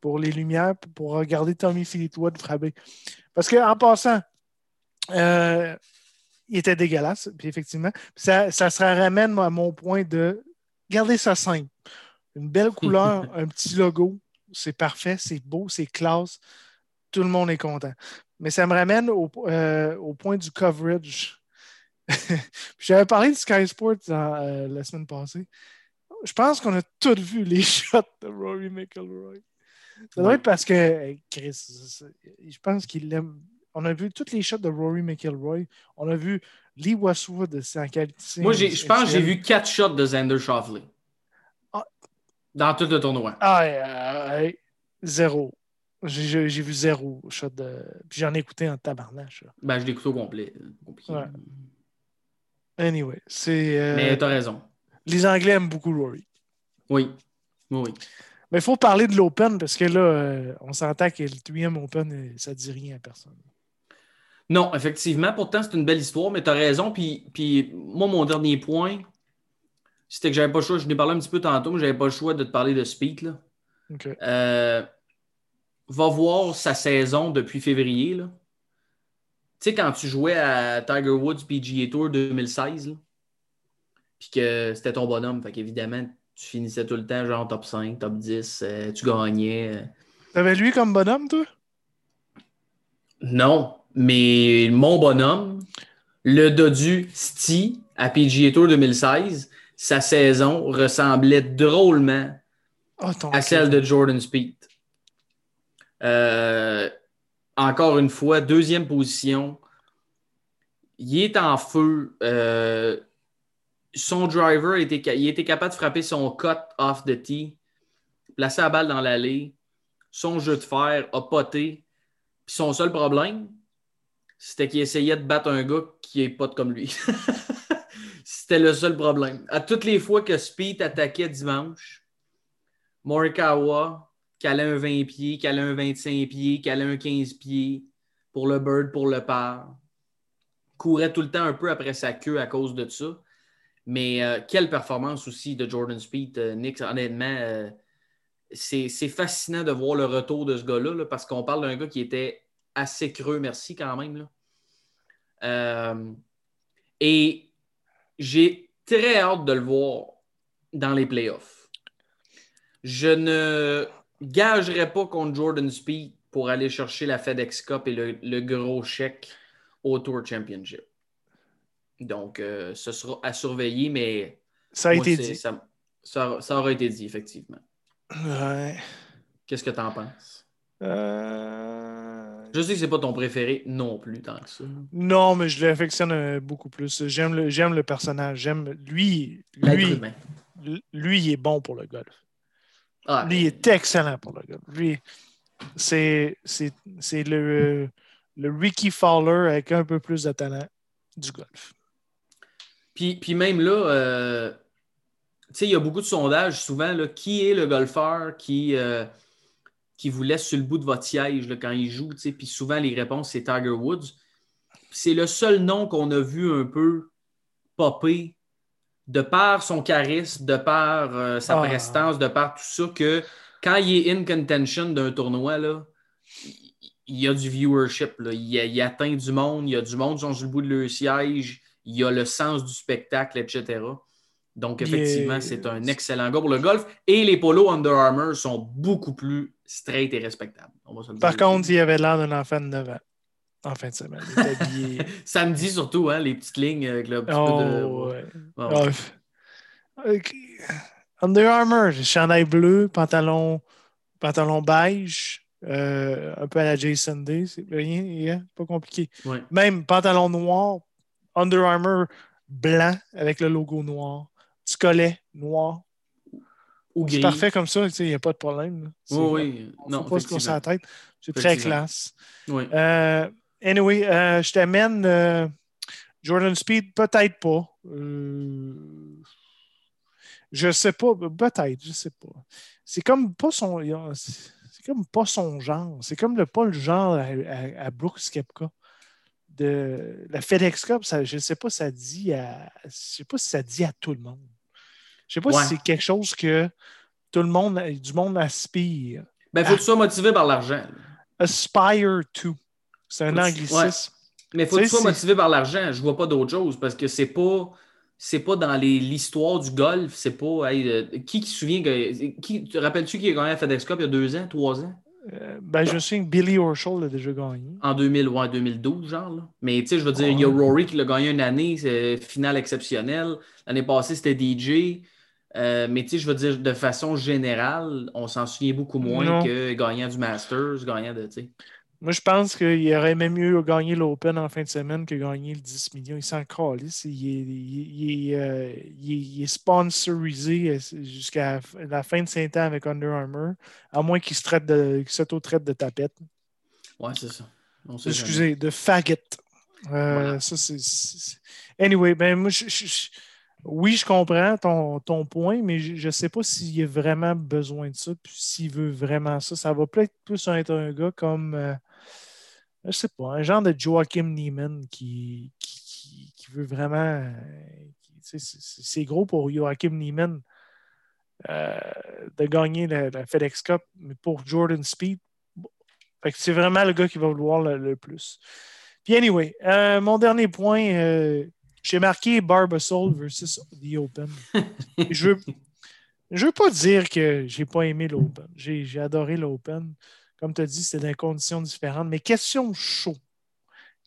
pour les lumières pour, regarder Tommy Fleetwood frapper. Parce qu'en passant, euh, il était dégueulasse, puis effectivement, ça, ça se ramène à mon point de garder ça simple. Une belle couleur, un petit logo, c'est parfait, c'est beau, c'est classe. Tout le monde est content. Mais ça me ramène au, euh, au point du coverage. J'avais parlé de Sky Sports euh, la semaine passée. Je pense qu'on a tous vu les shots de Rory McIlroy. Ça doit être parce que euh, Chris, je pense qu'il l'aime. On a vu toutes les shots de Rory McIlroy. On a vu Lee Westwood, en qualité. Moi, je pense que j'ai vu quatre shots de Xander Schauffele. Ah. Dans tout le tournoi. Ah, euh, euh, zéro. J'ai- vu zéro shot de. Puis j'en ai écouté en tabarnache. Ben, je l'ai écouté au complet. Ouais. Anyway, c'est. euh, Mais t'as raison. Les Anglais aiment beaucoup Rory. Oui. Oui. Mais il faut parler de l'Open parce que là, euh, on s'entend que le 3 Open, euh, ça ne dit rien à personne. Non, effectivement, pourtant, c'est une belle histoire, mais tu as raison. Puis, puis moi, mon dernier point, c'était que j'avais pas le choix. Je n'ai parlé un petit peu tantôt, mais j'avais pas le choix de te parler de Speed. Là. Euh, va voir sa saison depuis février. Tu sais, quand tu jouais à Tiger Woods PGA Tour 2016, là, puis que c'était ton bonhomme, fait qu'évidemment, tu finissais tout le temps genre top 5, top 10, euh, tu gagnais. euh. T'avais lui comme bonhomme, toi? Non, mais mon bonhomme, le Dodu Sti à PGA Tour 2016, sa saison ressemblait drôlement Ah, à celle de Jordan Speed. Euh, encore une fois, deuxième position. Il est en feu. Euh, son driver était, il était capable de frapper son cut off the tee placé la balle dans l'allée, son jeu de fer a poté. Puis son seul problème, c'était qu'il essayait de battre un gars qui est pote comme lui. c'était le seul problème. À toutes les fois que Speed attaquait dimanche, Morikawa calait un 20 pieds, calait un 25 pieds, calait un 15 pieds pour le bird, pour le par. Courait tout le temps un peu après sa queue à cause de ça. Mais euh, quelle performance aussi de Jordan Speed, euh, Nick, honnêtement. Euh, c'est fascinant de voir le retour de ce gars-là parce qu'on parle d'un gars qui était assez creux, merci quand même. et j'ai très hâte de le voir dans les playoffs. Je ne gagerai pas contre Jordan Speed pour aller chercher la FedEx Cup et le gros chèque au Tour Championship. Donc, euh, ce sera à surveiller, mais. Ça a été dit. Ça, ça, aurait été dit, effectivement. Ouais. Qu'est-ce que tu en penses? Euh... Je sais que c'est pas ton préféré non plus, tant que ça. Non, mais je l'affectionne euh, beaucoup plus. J'aime le, j'aime le personnage. J'aime lui. Lui, lui, il est bon pour le golf. Ah, lui, il est excellent pour le golf. Lui, c'est, c'est, c'est le, le Ricky Fowler avec un peu plus de talent du golf. Puis, puis même là, euh, il y a beaucoup de sondages souvent. Là, qui est le golfeur qui, euh, qui vous laisse sur le bout de votre siège là, quand il joue? Puis souvent, les réponses, c'est Tiger Woods. C'est le seul nom qu'on a vu un peu popper de par son charisme, de par euh, sa ah. prestance, de par tout ça, que quand il est in contention d'un tournoi, là, il y a du viewership. Là. Il, il, atteint du monde, il y a du monde sur le bout de leur siège il y a le sens du spectacle, etc. Donc, effectivement, c'est un excellent gars pour le golf. Et les polos Under Armour sont beaucoup plus straight et respectables. Par contre, il avait l'air d'un enfant de 9 ans en fin de semaine. Samedi surtout, hein, les petites lignes avec le petit oh, peu de. Ouais. Under Armour, chandail bleu, pantalon, pantalon beige, euh, un peu à la Jason Day, c'est rien, pas compliqué. Même pantalon noir, Under Armour blanc avec le logo noir. Du collet noir. C'est parfait comme ça, il n'y a pas de problème. oui, non. pas se la tête. C'est très classe. Oui. Euh, anyway, euh, je t'amène euh, Jordan Speed, peut-être pas. je sais pas, peut-être, je sais pas. C'est comme pas son. C'est comme pas son genre. C'est comme le, pas le genre à, à, à Brooks Kepka de la FedEx Cup, je ne sais pas, ça dit à, je sais pas si ça dit à tout le monde. Je ne sais pas si c'est quelque chose que tout le monde, du monde aspire. Ben, faut que tu sois motivé par l'argent. Aspire to. C'est un anglicisme. Mais il faut que tu sois motivé par l'argent. Je ne vois pas d'autre chose parce que c'est pas. C'est pas dans l'histoire du golf, c'est pas. Euh, qui qui se souvient que. Qui, te rappelles-tu qui a gagné la FedEx Cup il y a deux ans, trois ans? Euh, ben, je sais que Billy Horschel l'a déjà gagné. En 2000, ouais, 2012, genre. Là. Mais tu sais, je veux dire, il y a Rory qui l'a gagné une année, c'est finale exceptionnelle. L'année passée, c'était DJ. Euh, mais tu sais, je veux dire, de façon générale, on s'en souvient beaucoup moins que gagnant du Masters, gagnant de. Moi, je pense qu'il aurait même mieux gagné l'Open en fin de semaine que gagner le 10 millions. Il s'en calisse. Il, il, euh, il, est sponsorisé euh, jusqu'à la fin de saint ans avec Under Armour, à moins qu'il s'auto-traite de tapette. Ouais, c'est ça. Excusez, de faggot. Euh, ça, c'est. Anyway, ben moi, je, oui, je comprends ton, ton point, mais je ne sais pas s'il y a vraiment besoin de ça, puis s'il veut vraiment ça. Ça va peut-être plus être un gars comme je sais pas, un genre de Joachim Neiman qui, qui, veut vraiment. C'est gros pour Joachim Neiman euh, de gagner la, FedEx Cup, mais pour Jordan Speed, c'est vraiment le gars qui va vouloir le, plus. Puis, anyway, euh, mon dernier point, euh, j'ai marqué Barbasol versus The Open. je je veux pas dire que j'ai pas aimé l'Open. J'ai adoré l'Open. Comme tu as dit, dans des conditions différentes. Mais question chaud.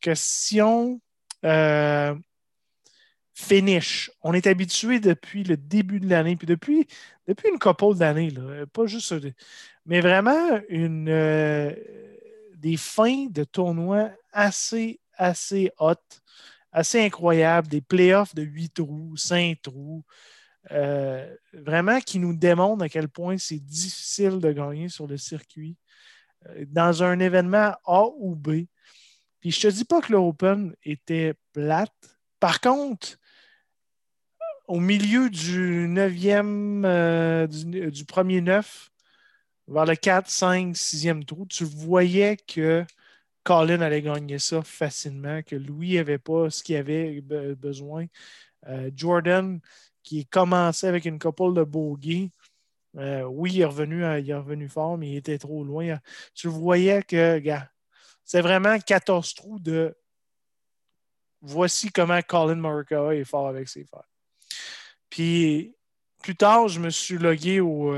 Question euh, finish. On est habitué depuis le début de l'année, puis depuis, depuis une couple d'années, pas juste. Mais vraiment une, euh, des fins de tournois assez, assez hautes, assez incroyables, des playoffs de 8 trous, 5 trous. vraiment qui nous démontre à quel point c'est difficile de gagner sur le circuit dans un événement A ou B. Puis je te dis pas que l'Open était plate. Par contre, au milieu du 9e, du, du, premier neuf, vers le 4, 5, 6e trou, tu voyais que Colin allait gagner ça facilement, que Louis n'avait pas ce qu'il avait besoin. Euh, Jordan, qui commençait avec une couple de bogey, euh, oui, il est, revenu, euh, il est revenu fort, mais il était trop loin. Tu voyais que, gars, c'est vraiment 14 trous de voici comment Colin Morikawa est fort avec ses fers. Puis plus tard, je me suis logué au,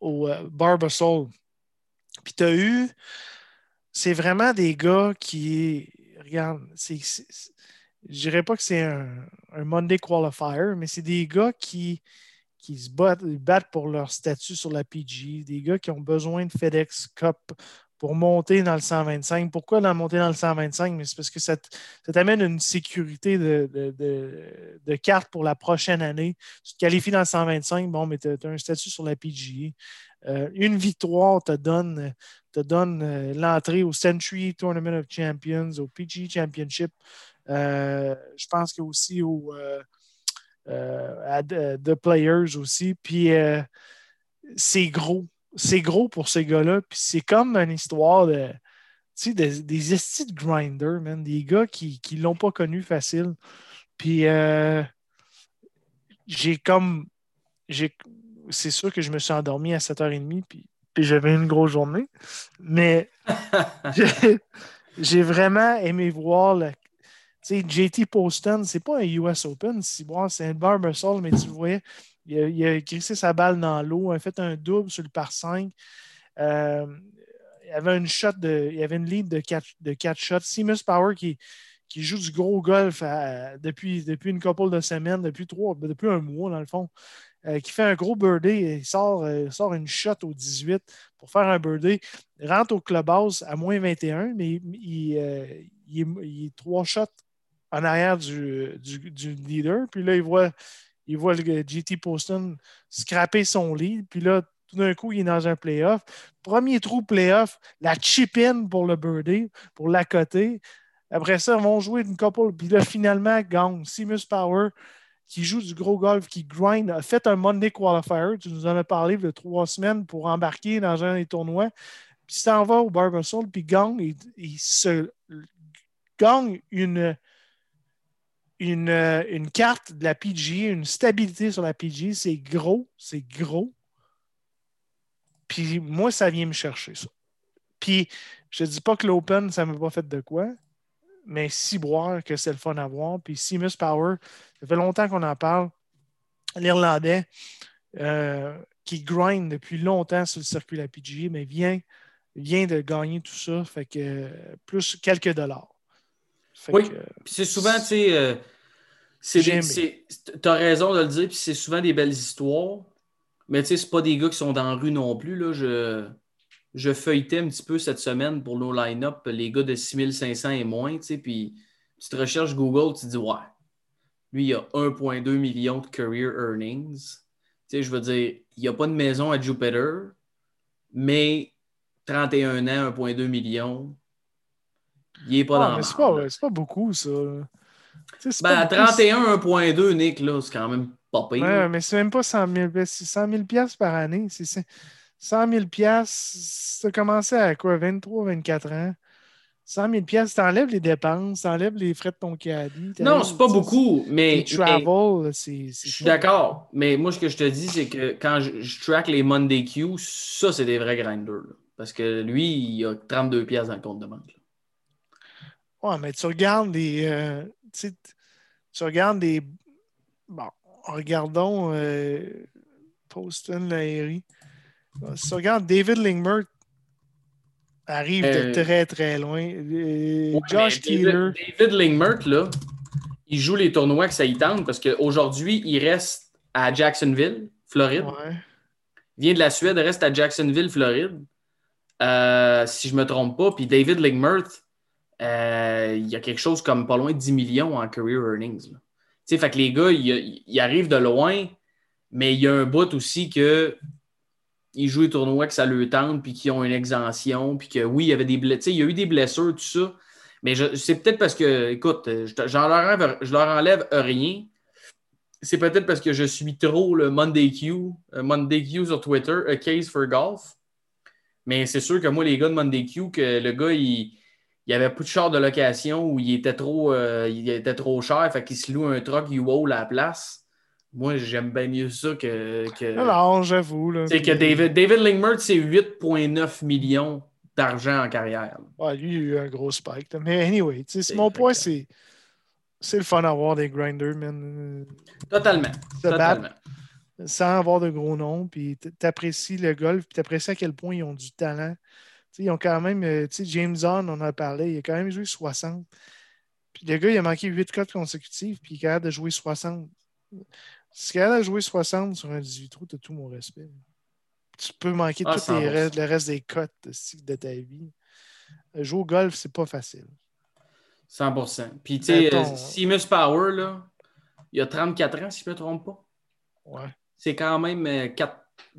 au Barbasol. Puis tu as eu c'est vraiment des gars qui. Regarde, je dirais pas que c'est un, Monday qualifier, mais c'est des gars qui, qui se battent, pour leur statut sur la PG, des gars qui ont besoin de FedEx Cup pour monter dans le 125. Pourquoi dans monter dans le 125? Mais c'est parce que ça, t'amène une sécurité de, de, carte pour la prochaine année. Tu te qualifies dans le 125, bon, mais tu as, un statut sur la PGA. Euh, une victoire te donne, euh, l'entrée au Century Tournament of Champions, au PG Championship. Euh, je pense a aussi au The Players aussi. Puis c'est gros. C'est gros pour ces gars-là. Puis c'est comme une histoire de. Des, des estis de grinder, man, des gars qui ne l'ont pas connu facile. Puis j'ai comme c'est sûr que je me suis endormi à 7h30 puis, puis j'avais une grosse journée. Mais j'ai vraiment aimé voir le. JT Poston, c'est pas un US Open, c'est un Barbasol, mais tu voyais, il a, crissé sa balle dans l'eau, il a fait un double sur le par 5. Euh, il avait une shot de, il avait une lead de 4 de quatre shots. Seamus Power qui, qui joue du gros golf depuis, depuis une couple de semaines, depuis trois, depuis un mois dans le fond. Euh, qui fait un gros birdie. Il sort, euh, sort une shot au 18 pour faire un birdie. Il rentre au clubhouse à moins 21, mais il, euh, est, trois shots en arrière du, leader. Puis là, il voit, il voit le GT Poston scraper son lead. Puis là, tout d'un coup, il est dans un playoff. Premier trou playoff, la chip-in pour le birdie, pour l'accoter. Après ça, ils vont jouer une couple. Puis là, finalement, gagne. Seamus Power qui joue du gros golf, qui grind, a fait un Monday Qualifier. Tu nous en as parlé de trois semaines pour embarquer dans un des tournois. Puis s'en va au Barbasol, puis gagne, il, se gagne une, une, une, carte de la PG, une stabilité sur la PG. C'est gros, c'est gros. Puis moi, ça vient me chercher, ça. Puis je ne dis pas que l'Open, ça ne m'a pas fait de quoi, mais si boire que c'est le fun à voir. Puis Seamus Power, ça fait longtemps qu'on en parle. L'Irlandais euh, qui grind depuis longtemps sur le circuit de la PGA, mais vient, vient de gagner tout ça. Fait que plus quelques dollars. Oui. c'est souvent, tu sais, euh, tu as raison de le dire, puis c'est souvent des belles histoires. Mais tu sais, c'est pas des gars qui sont dans la rue non plus. Là. Je, je feuilletais un petit peu cette semaine pour nos line-up, les gars de 6500 et moins, tu sais, puis tu te recherches Google, tu te dis, ouais, lui, il a 1,2 million de career earnings. Tu sais, je veux dire, il n'y a pas de maison à Jupiter, mais 31 ans, 1,2 million, il n'est pas dans le C'est pas, pas, beaucoup, ça. Ben, à 31, 1,2, Nick, là, c'est quand même pas pire. Ouais, mais c'est même pas 100 000, 100 000 par année. C'est 100 000 ça a commencé à quoi, 23, 24 ans? 100 000 tu enlèves les dépenses, tu enlèves les frais de ton caddie. Non, c'est pas beaucoup, mais... travel, c'est... Je suis d'accord, mais moi, ce que je te dis, c'est que quand je, track les Monday Q, ça, c'est des vrais grinders. parce que lui, il a 32 pièces dans le compte de banque. Ouais, mais tu regardes des... Euh, tu regardes des... Bon, regardons euh, Poston, Lahiri. Si tu regardes David Lingmer arrive de euh, très très loin. Euh, Josh Taylor. David, Lingmer, là, il joue les tournois que ça y tente parce qu'aujourd'hui, il reste à Jacksonville, Floride. Il vient de la Suède, reste à Jacksonville, Floride. Euh, si je ne me trompe pas. Puis David Lingmer, il y a quelque chose comme pas loin de 10 millions en career earnings. sais, fait que les gars, ils, arrivent de loin, mais il y a un bout aussi que ils jouent les tournois que ça leur tente, puis qu'ils ont une exemption, puis que oui, il y avait des blessures, il y a eu des blessures, tout ça. Mais c'est peut-être parce que, écoute, je, leur enlève, je leur enlève rien. C'est peut-être parce que je suis trop le Monday Q, euh, Monday Q sur Twitter, a case for golf. Mais c'est sûr que moi, les gars de Monday Q, que le gars, il, il avait plus de char de location ou il était trop, euh, il était trop cher, fait qu'il se loue un truck U-Haul à la place. Moi, j'aime bien mieux ça que. que non, j'avoue. C'est que David, David Lingmert, c'est 8,9 millions d'argent en carrière. Ouais, lui, il a eu un gros spike. Mais anyway, mon point, c'est. C'est le fun d'avoir des grinders, man. Totalement. Totalement. sans avoir de gros noms, puis t'apprécies le golf, puis t'apprécies à quel point ils ont du talent. Ils ont quand même, euh, tu sais, James on en a parlé, il a quand même joué 60. Puis le gars, il a manqué 8 cotes consécutives, puis il est capable de jouer 60. Si elle a joué 60 sur un 18 trous, tu as tout mon respect. Tu peux manquer ah, tout le reste des cotes de ta vie. Jouer au golf, c'est pas facile. 100% Puis, tu sais, euh, Seamus Power, là, il a 34 ans, si je ne me trompe pas. Ouais. C'est quand même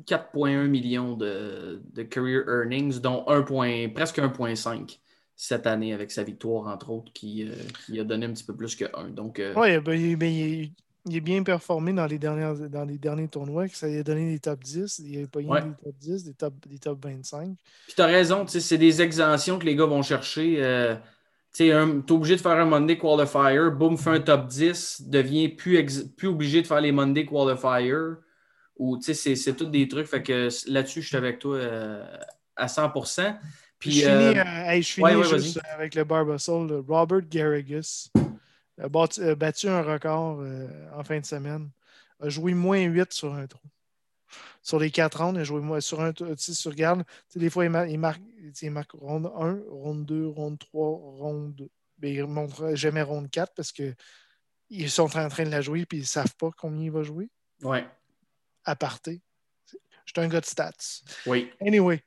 4,1 euh, millions de, career earnings, dont 1 presque 1,5 cette année avec sa victoire, entre autres, qui, euh, qui, a donné un petit peu plus que 1. Donc, Oui, ben, ben, il est bien performé dans les, dernières, dans les derniers tournois, que ça lui a donné des top 10. Il a pas eu des top 10, des top, des top 25. Puis tu as raison, c'est des exemptions que les gars vont chercher. Euh, tu es obligé de faire un Monday Qualifier, boum, fais un top 10, devient plus, plus obligé de faire les Monday Qualifier. Ou c'est tous des trucs. Fait que là-dessus, je suis avec toi euh, à 100 Puis, je finis, euh, je finis juste avec le Barbasol, Robert Garrigus a battu, un record euh, en fin de semaine. A joué moins 8 sur un trou. Sur les 4 rondes, il a joué moins sur un trou. Tu sais, regardes, des fois, il, marque, il marque ronde 1, ronde 2, ronde 3, ronde. Mais il ne montre jamais ronde 4 parce qu'ils sont en train de la jouer et ils ne savent pas combien il va jouer. Ouais. À parté. Je suis un gars de stats. Oui. Anyway.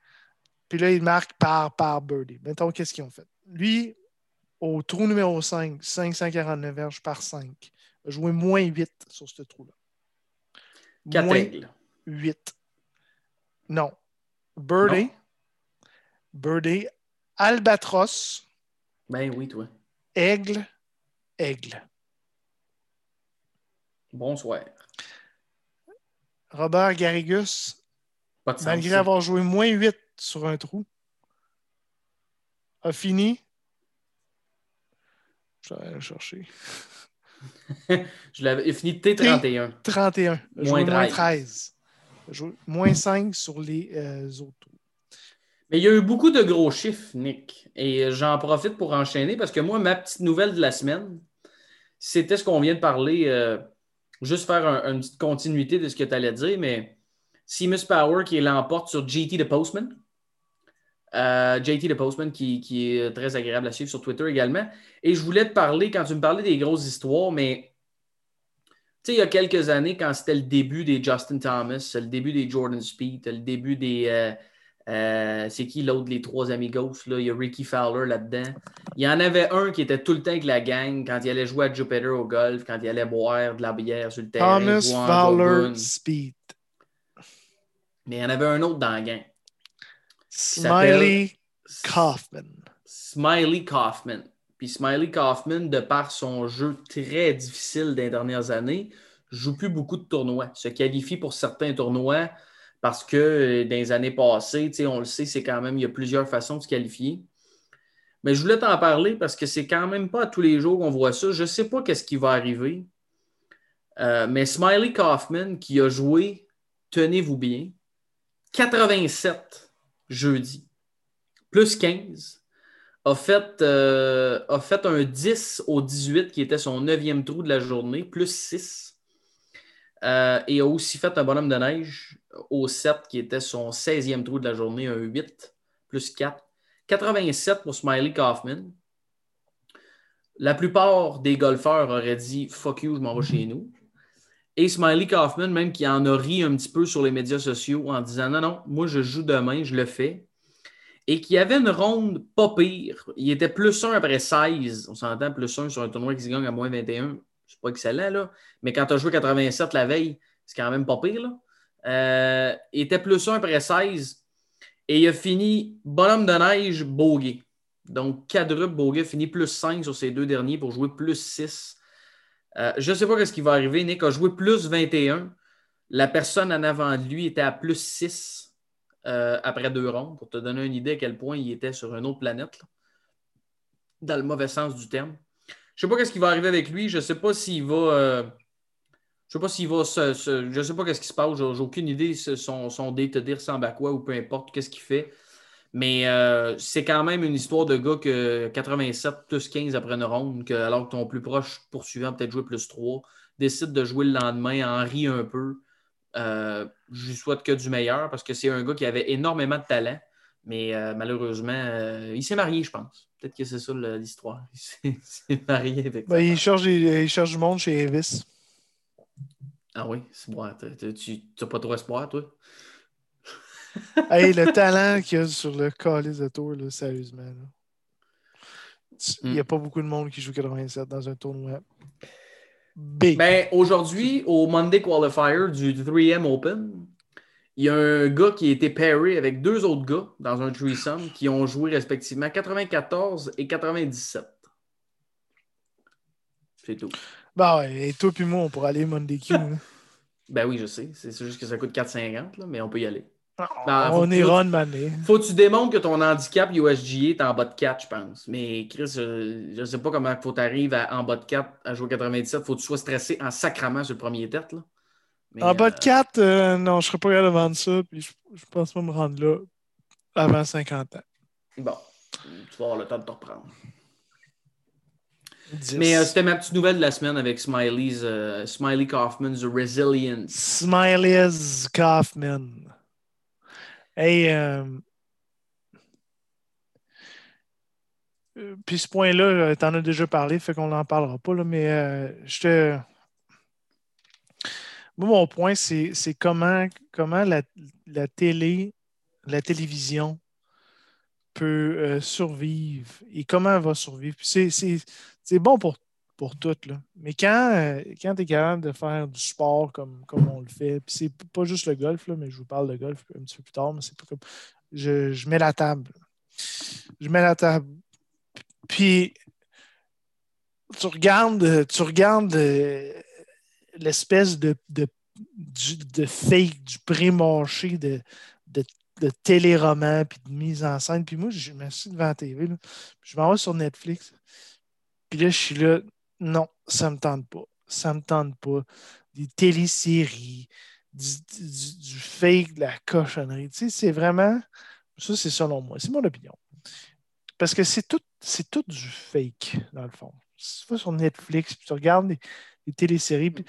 Puis là, il marque par, par birdie. Mettons, qu'est-ce qu'ils ont fait? Lui, au trou numéro 5, 549 verges par 5. A joué moins 8 sur ce trou-là. 4 moins 8. Non. Birdie. Birdie. Albatros. Ben oui, toi. Aigle. Aigle. Bonsoir. Robert Garrigus, malgré avoir joué moins 8 sur un trou, a fini je vais aller chercher. je l'avais fini T31. 31. Moins 13. Moins 5 sur les euh, autres. Mais il y a eu beaucoup de gros chiffres, Nick. Et j'en profite pour enchaîner parce que moi, ma petite nouvelle de la semaine, c'était ce qu'on vient de parler. Euh, juste faire une petite continuité de ce que tu allais dire, mais Seamus Power qui l'emporte sur GT the Postman. Euh, JT the Postman, qui, est très agréable à suivre sur Twitter également. Et je voulais te parler, quand tu me parlais des grosses histoires, mais tu sais, il y a quelques années, quand c'était le début des Justin Thomas, le début des Jordan Speed, le début des. Euh, euh, c'est qui l'autre, les trois amigos? Là? Il y a Ricky Fowler là-dedans. Il y en avait un qui était tout le temps avec la gang quand il allait jouer à Jupiter au golf, quand il allait boire de la bière sur le terrain. Thomas Fowler Speed. Mais il y en avait un autre dans la gang. Smiley Kaufman. Smiley Kaufman. Puis Smiley Kaufman, de par son jeu très difficile des dernières années, joue plus beaucoup de tournois. Se qualifie pour certains tournois parce que euh, dans les années passées, on le sait, c'est quand même, il y a plusieurs façons de se qualifier. Mais je voulais t'en parler parce que c'est quand même pas tous les jours qu'on voit ça. Je ne sais pas qu'est-ce qui va arriver. Euh, mais Smiley Kaufman, qui a joué, tenez-vous bien, 87 jeudi, plus 15, a fait, euh, a fait un 10 au 18 qui était son neuvième trou de la journée, plus 6. Euh, et a aussi fait un bonhomme de neige au 7 qui était son 16e trou de la journée, un 8, plus 4. 87 pour Smiley Kaufman. La plupart des golfeurs auraient dit Fuck you, je m'en vais chez nous. Et Smiley Kaufman, même qui en a ri un petit peu sur les médias sociaux en disant non, non, moi je joue demain, je le fais. Et qui avait une ronde pas pire. Il était plus 1 après 16. On s'entend plus 1 sur un tournoi qui se gagne à moins 21. c'est pas excellent, là. Mais quand tu as joué 87 la veille, c'est quand même pas pire, là. Euh, il était plus 1 après 16. Et il a fini bonhomme de neige, bogey. Donc, quadruple bogey, fini plus 5 sur ces deux derniers pour jouer plus 6. Euh, je ne sais pas ce qui va arriver. Nick a joué plus 21. La personne en avant de lui était à plus 6 euh, après deux rondes, pour te donner une idée à quel point il était sur une autre planète, dans le mauvais sens du terme. Je ne sais pas ce qui va arriver avec lui. Je ne sais pas s'il va. Je sais pas s'il va se, Je sais pas ce qui se passe. J'ai aucune idée. Son, son ressemble à quoi ou peu importe qu'est-ce qu'il fait. Mais euh, c'est quand même une histoire de gars que 87 plus 15 après une ronde, que, alors que ton plus proche poursuivant peut-être jouer plus 3, décide de jouer le lendemain, en rit un peu. Euh, je lui souhaite que du meilleur parce que c'est un gars qui avait énormément de talent, mais euh, malheureusement, il s'est marié, je pense. Peut-être que c'est ça l'histoire. Il s'est marié avec. Ben, il, cherche, il, cherche du monde chez Evis. Ah oui, c'est bon. Tu n'as pas trop espoir, toi? hey, le talent qu'il y a sur le calice de tour, là, sérieusement. Il n'y a hmm. pas beaucoup de monde qui joue 87 dans un tournoi. B. Ben, aujourd'hui, au Monday Qualifier du 3M Open, il y a un gars qui a été pairé avec deux autres gars dans un threesome qui ont joué respectivement 94 et 97. C'est tout. Bah ouais, et toi puis moi, on pourrait aller Monday Q. ben oui, je sais. C'est juste que ça coûte 4,50, mais on peut y aller. Ben, on est run mané. Faut que tu démontres que ton handicap USGA est en bas de 4, je pense. Mais Chris, euh, je ne sais pas comment il faut t'arriver en bas de 4 à jouer 97. Faut que tu sois stressé en sacrament sur le premier tête. Là. en bas de 4, euh, euh, non, je ne serais pas capable de vendre ça. Puis je, ne pense pas me rendre là avant 50 ans. Bon, tu vas avoir le temps de te reprendre. Mais c'était ma petite nouvelle de la semaine avec Smiley's, Smiley Kaufman's Resilience. Smiley's Kaufman. Hey, euh, euh, puis ce point-là, euh, tu en as déjà parlé, fait qu'on n'en parlera pas, là, mais je te. Moi, mon point, c'est comment, comment la, télé, la télévision peut survivre et comment elle va survivre. C'est bon pour pour. Là. Mais quand, euh, quand tu es capable de faire du sport comme, comme on le fait, puis c'est pas juste le golf, là, mais je vous parle de golf un petit peu plus tard, mais c'est pas comme. Je, je, mets la table. Je mets la table. Puis tu regardes, tu regardes euh, l'espèce de, de, de fake, du pré-marché de, de, de téléroman, puis de mise en scène. Puis moi, je m'assieds devant la TV. Là, je m'en vais sur Netflix. Puis là, je suis là, non, ça me tente pas. Ça me tente pas. Des téléséries, du, fake, de la cochonnerie. Tu sais, c'est vraiment. Ça, c'est selon moi. C'est mon opinion. Parce que c'est tout, c'est tout du fake, dans le fond. Tu vas sur Netflix, puis tu regardes les, téléséries, puis,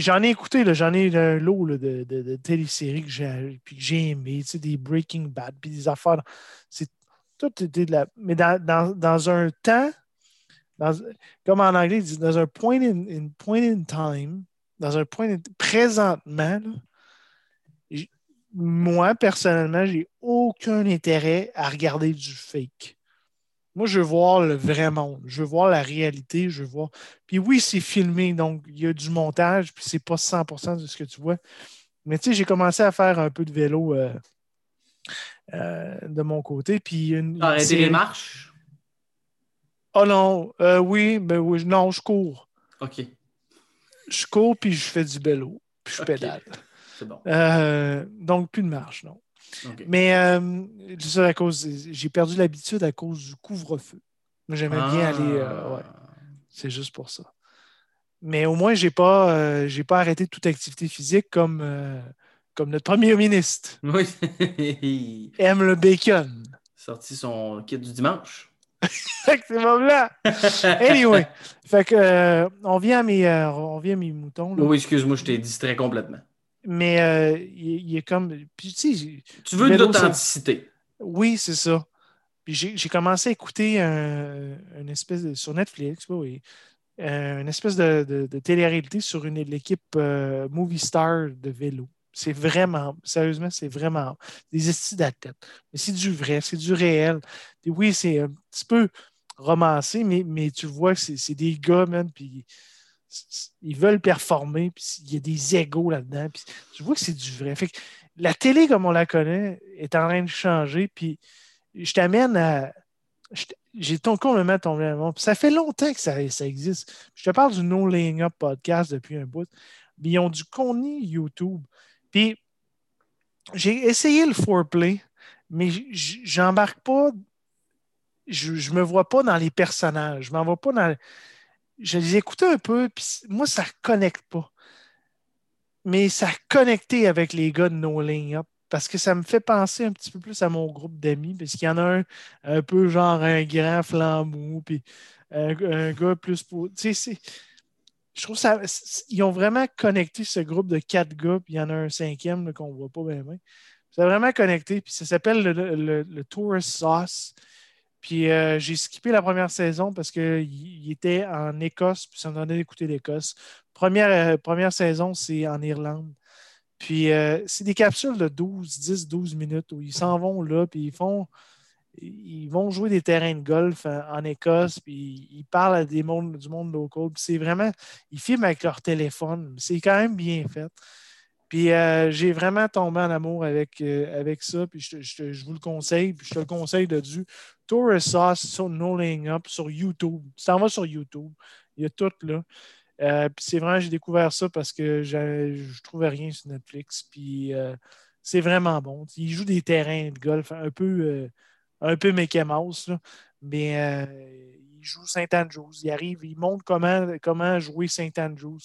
j'en ai écouté, j'en ai un lot de, de, téléséries que j'ai, puis tu sais, des Breaking Bad, puis des affaires. C'est tout était de la. Mais dans, dans, dans un temps comme en anglais, dans un point in, point in time, dans un point présentement, moi, personnellement, j'ai aucun intérêt à regarder du fake. Moi, je veux voir le vrai monde. Je veux voir la réalité. Je veux voir. Puis oui, c'est filmé, donc il y a du montage, puis c'est pas 100% de ce que tu vois. Mais tu sais, j'ai commencé à faire un peu de vélo euh, euh, de mon côté. Puis une, Arrêter les marches? Oh non, euh, oui, ben oui, non, je cours. OK. Je cours puis je fais du vélo, puis je pédale. C'est bon. Euh, donc, plus de marche, non. Mais euh, ça à cause, j'ai perdu l'habitude à cause du couvre-feu. J'aimais bien aller. Euh, ouais. C'est juste pour ça. Mais au moins, je n'ai pas, j'ai pas arrêté toute activité physique comme, comme notre premier ministre. Oui. Aime le bacon. Sorti son kit du dimanche. là anyway, fait que, euh, on, vient à mes, euh, on vient mes moutons. Oui, excuse-moi, je t'ai distrait complètement. Mais euh, il, est comme. Puis, tu veux de l'authenticité. Oui, c'est ça. Puis j'ai commencé à écouter un, une espèce de, sur Netflix, oui, une espèce de, de, de télé-réalité sur l'équipe Movie Star de vélo. C'est vraiment, sérieusement, c'est vraiment des estis d'athlètes. Mais c'est du vrai, c'est du réel. Et oui, c'est un petit peu romancé, mais, mais tu vois que c'est des gars, man, puis ils veulent performer, puis il y a des égaux là-dedans. Puis je vois que c'est du vrai. Fait la télé, comme on la connaît, est en train de changer. Puis je t'amène à. J'ai complètement tombé à Ça fait longtemps que ça, ça existe. Je te parle du No Laying Up podcast depuis un bout. Mais ils ont du contenu YouTube. Puis j'ai essayé le foreplay, mais j'embarque pas. Je, je me vois pas dans les personnages. Je m'en vois pas dans je les écoutais un peu, puis moi, ça ne connecte pas. Mais ça a connecté avec les gars de No Ling Up parce que ça me fait penser un petit peu plus à mon groupe d'amis, parce qu'il y en a un un peu genre un grand flambeau, puis un, gars plus pour. Tu sais, je trouve ça. Ils ont vraiment connecté ce groupe de quatre gars, puis il y en a un cinquième qu'on ne voit pas bien. Ça a vraiment connecté, puis ça s'appelle le, le Tourist Sauce. Puis euh, j'ai skippé la première saison parce qu'il était en Écosse, puis ça me donnait d'écouter l'Écosse. Première, euh, première saison, c'est en Irlande. Puis euh, c'est des capsules de 12, 10, 12 minutes où ils s'en vont là, puis ils font. Ils vont jouer des terrains de golf en, Écosse, puis ils parlent à des mondes, du monde local. Puis c'est vraiment. Ils filment avec leur téléphone. C'est quand même bien fait. Puis euh, j'ai vraiment tombé en amour avec, euh, avec ça. Puis je, vous le conseille. Puis je te le conseille de du Tourist Sauce sur No Laying Up sur YouTube. Tu t'en vas sur YouTube. Il y a tout là. Euh, puis c'est vraiment, j'ai découvert ça parce que je ne trouvais rien sur Netflix. Puis c'est vraiment bon. Il joue des terrains de golf un peu, un peu Mickey Mouse, mais il joue Saint Andrews. Il arrive, il montre comment, comment jouer Saint Andrews.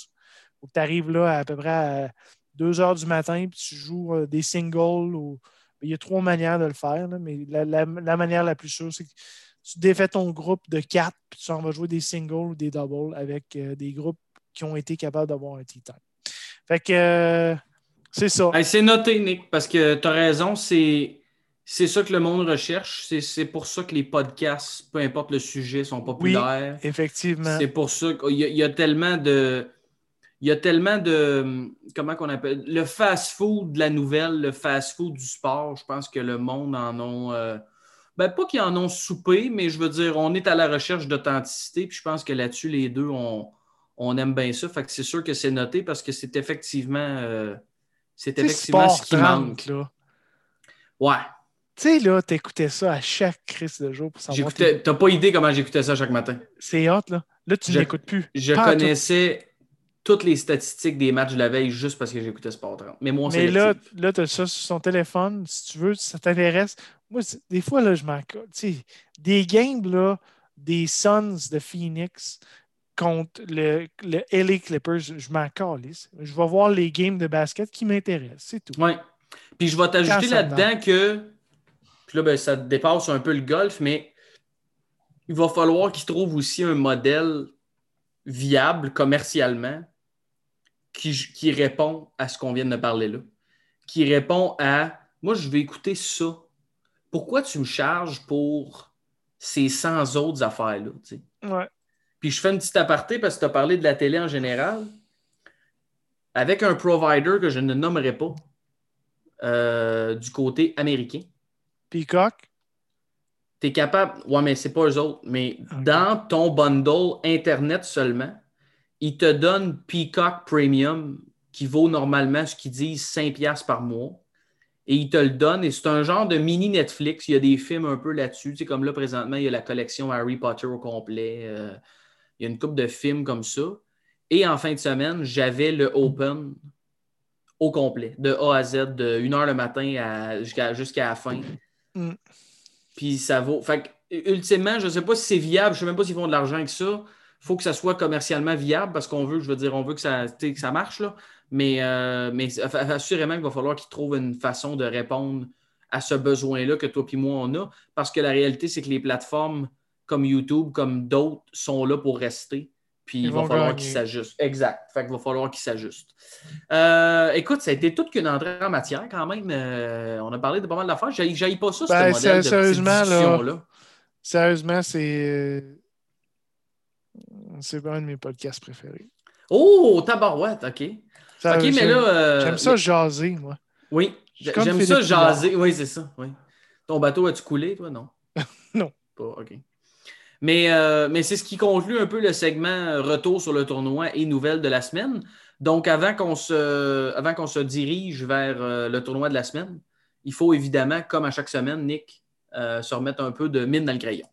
Tu arrives là à peu près à 2 heures du matin, puis tu joues euh, des singles. Il y a trois manières de le faire, mais la, manière la plus sûre, c'est que tu défais ton groupe de quatre, puis tu en vas jouer des singles ou des doubles avec euh, des groupes qui ont été capables d'avoir un T-time. Fait que euh, c'est ça. c'est noté, Nick, parce que tu as raison, c'est. C'est ça que le monde recherche. C'est pour ça que les podcasts, peu importe le sujet, sont populaires. Oui, effectivement. C'est pour ça qu'il y, a tellement de, il y a tellement de. Comment qu'on appelle Le fast-food de la nouvelle, le fast-food du sport, je pense que le monde en a. Euh, ben, pas qu'ils en ont soupé, mais je veux dire, on est à la recherche d'authenticité, puis je pense que là-dessus, les deux, on, on aime bien ça. Fait que c'est sûr que c'est noté parce que c'est effectivement. Euh, c'est effectivement ce qui manque. Là. Ouais. Tu sais, là, t'écoutais ça à chaque crise de jour pour savoir. T'as pas idée comment j'écoutais ça chaque matin. C'est hot, là. Là, tu n'écoutes plus. Je connaissais toutes les statistiques des matchs de la veille juste parce que j'écoutais Sport 30. Mais moi, Mais là, là tu as ça sur son téléphone. Si tu veux, si ça t'intéresse. Moi, des fois, là, je m'en. Des games, là, des Suns de Phoenix contre le, le LA Clippers, je m'en calisse. Je vais voir les games de basket qui m'intéressent. C'est tout. Oui. Puis je vais t'ajouter là-dedans que. Puis là, ben, ça dépasse un peu le golf, mais il va falloir qu'ils trouvent aussi un modèle viable commercialement qui, répond à ce qu'on vient de parler là, qui répond à moi, je vais écouter ça. Pourquoi tu me charges pour ces 100 autres affaires-là? Ouais. Puis je fais une petite aparté parce que tu as parlé de la télé en général. Avec un provider que je ne nommerai pas euh, du côté américain. Peacock? Tu es capable. Ouais, mais c'est pas eux autres. Mais dans ton bundle Internet seulement, ils te donnent Peacock Premium qui vaut normalement ce qu'ils disent 5$ par mois. Et ils te le donnent et c'est un genre de mini Netflix. Il y a des films un peu là-dessus. Tu sais, comme là, présentement, il y a la collection Harry Potter au complet. Euh, il y a une couple de films comme ça. Et en fin de semaine, j'avais le Open au complet, de A à Z, de 1h le matin jusqu'à la fin. Mm. Puis ça vaut. Fait ultimement, je ne sais pas si c'est viable, je ne sais même pas s'ils font de l'argent avec ça faut que ça soit commercialement viable parce qu'on veut, je veux dire, on veut que ça, que ça marche, là. Mais, euh, mais assurément qu'il va falloir qu'ils trouvent une façon de répondre à ce besoin-là que toi et moi on a. Parce que la réalité, c'est que les plateformes comme YouTube, comme d'autres, sont là pour rester. Puis il va falloir qu'ils s'ajustent. Exact. Fait qu'il va falloir qu'ils s'ajustent. Euh, écoute, ça a été toute qu'une entrée en matière quand même. Euh, on a parlé de pas mal d'affaires. J'aille pas ça, ce ben, modèle de sérieusement, là, Sérieusement, c'est c'est un de mes podcasts préférés. Oh, tabarouette, OK. OK, mais là. Euh, j'aime ça jaser, moi. Oui, j'aime ça jaser. Oui, c'est ça. Oui. Ton bateau, as-tu coulé, toi? Non. non. Pas, OK. Mais, mais c'est ce qui conclut un peu le segment retour sur le tournoi et nouvelles de la semaine. Donc, avant qu'on se, dirige vers le tournoi de la semaine, il faut évidemment, comme à chaque semaine, Nick, se remettre un peu de mine dans le crayon.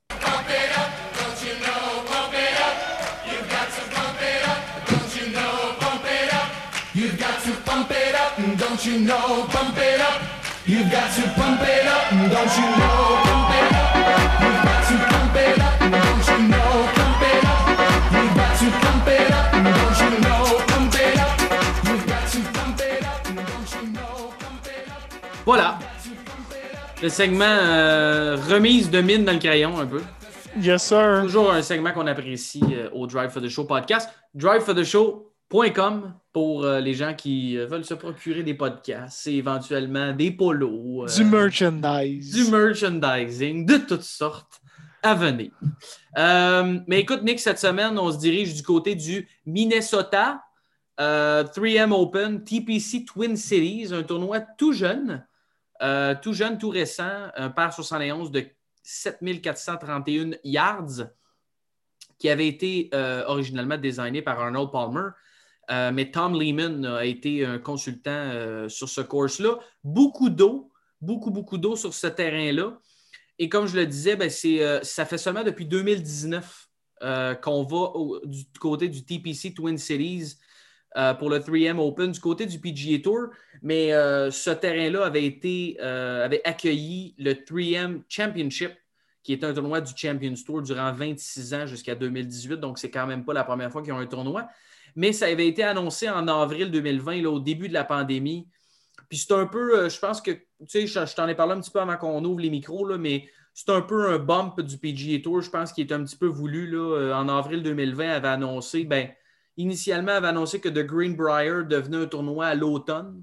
Voilà. Le segment euh, remise de mine dans le crayon un peu. Yes, sir. Toujours un segment qu'on apprécie euh, au Drive for the Show podcast. Drive for the Show .com pour euh, les gens qui veulent se procurer des podcasts et éventuellement des polos. Du merchandise. Du merchandising de toutes sortes à venir. mais écoute, Nick, cette semaine, on se dirige du côté du Minnesota 3M Open TPC Twin Cities, un tournoi tout jeune, tout jeune, tout récent, un par 71 de 7431 yards qui avait été originellement designé par Arnold Palmer. Euh, mais Tom Lehman a été un consultant euh, sur ce course-là. Beaucoup d'eau, beaucoup, beaucoup d'eau sur ce terrain-là. Et comme je le disais, ben, euh, ça fait seulement depuis 2019 qu'on va du côté du TPC Twin Cities pour le 3M Open, du côté du PGA Tour. Mais ce terrain-là avait, été, avait accueilli le 3M Championship qui est un tournoi du Champions Tour durant 26 ans jusqu'à 2018. Donc, c'est quand même pas la première fois qu'ils ont un tournoi mais ça avait été annoncé en avril 2020, au début de la pandémie. Puis c'est un peu, euh, je pense que, tu sais, je, t'en ai parlé un petit peu avant qu'on ouvre les micros, là, mais c'est un peu un bump du PGA Tour, je pense, qui est un petit peu voulu. Là, euh, en avril 2020, avait annoncé, ben, initialement, avait annoncé que The Greenbrier devenait un tournoi à l'automne.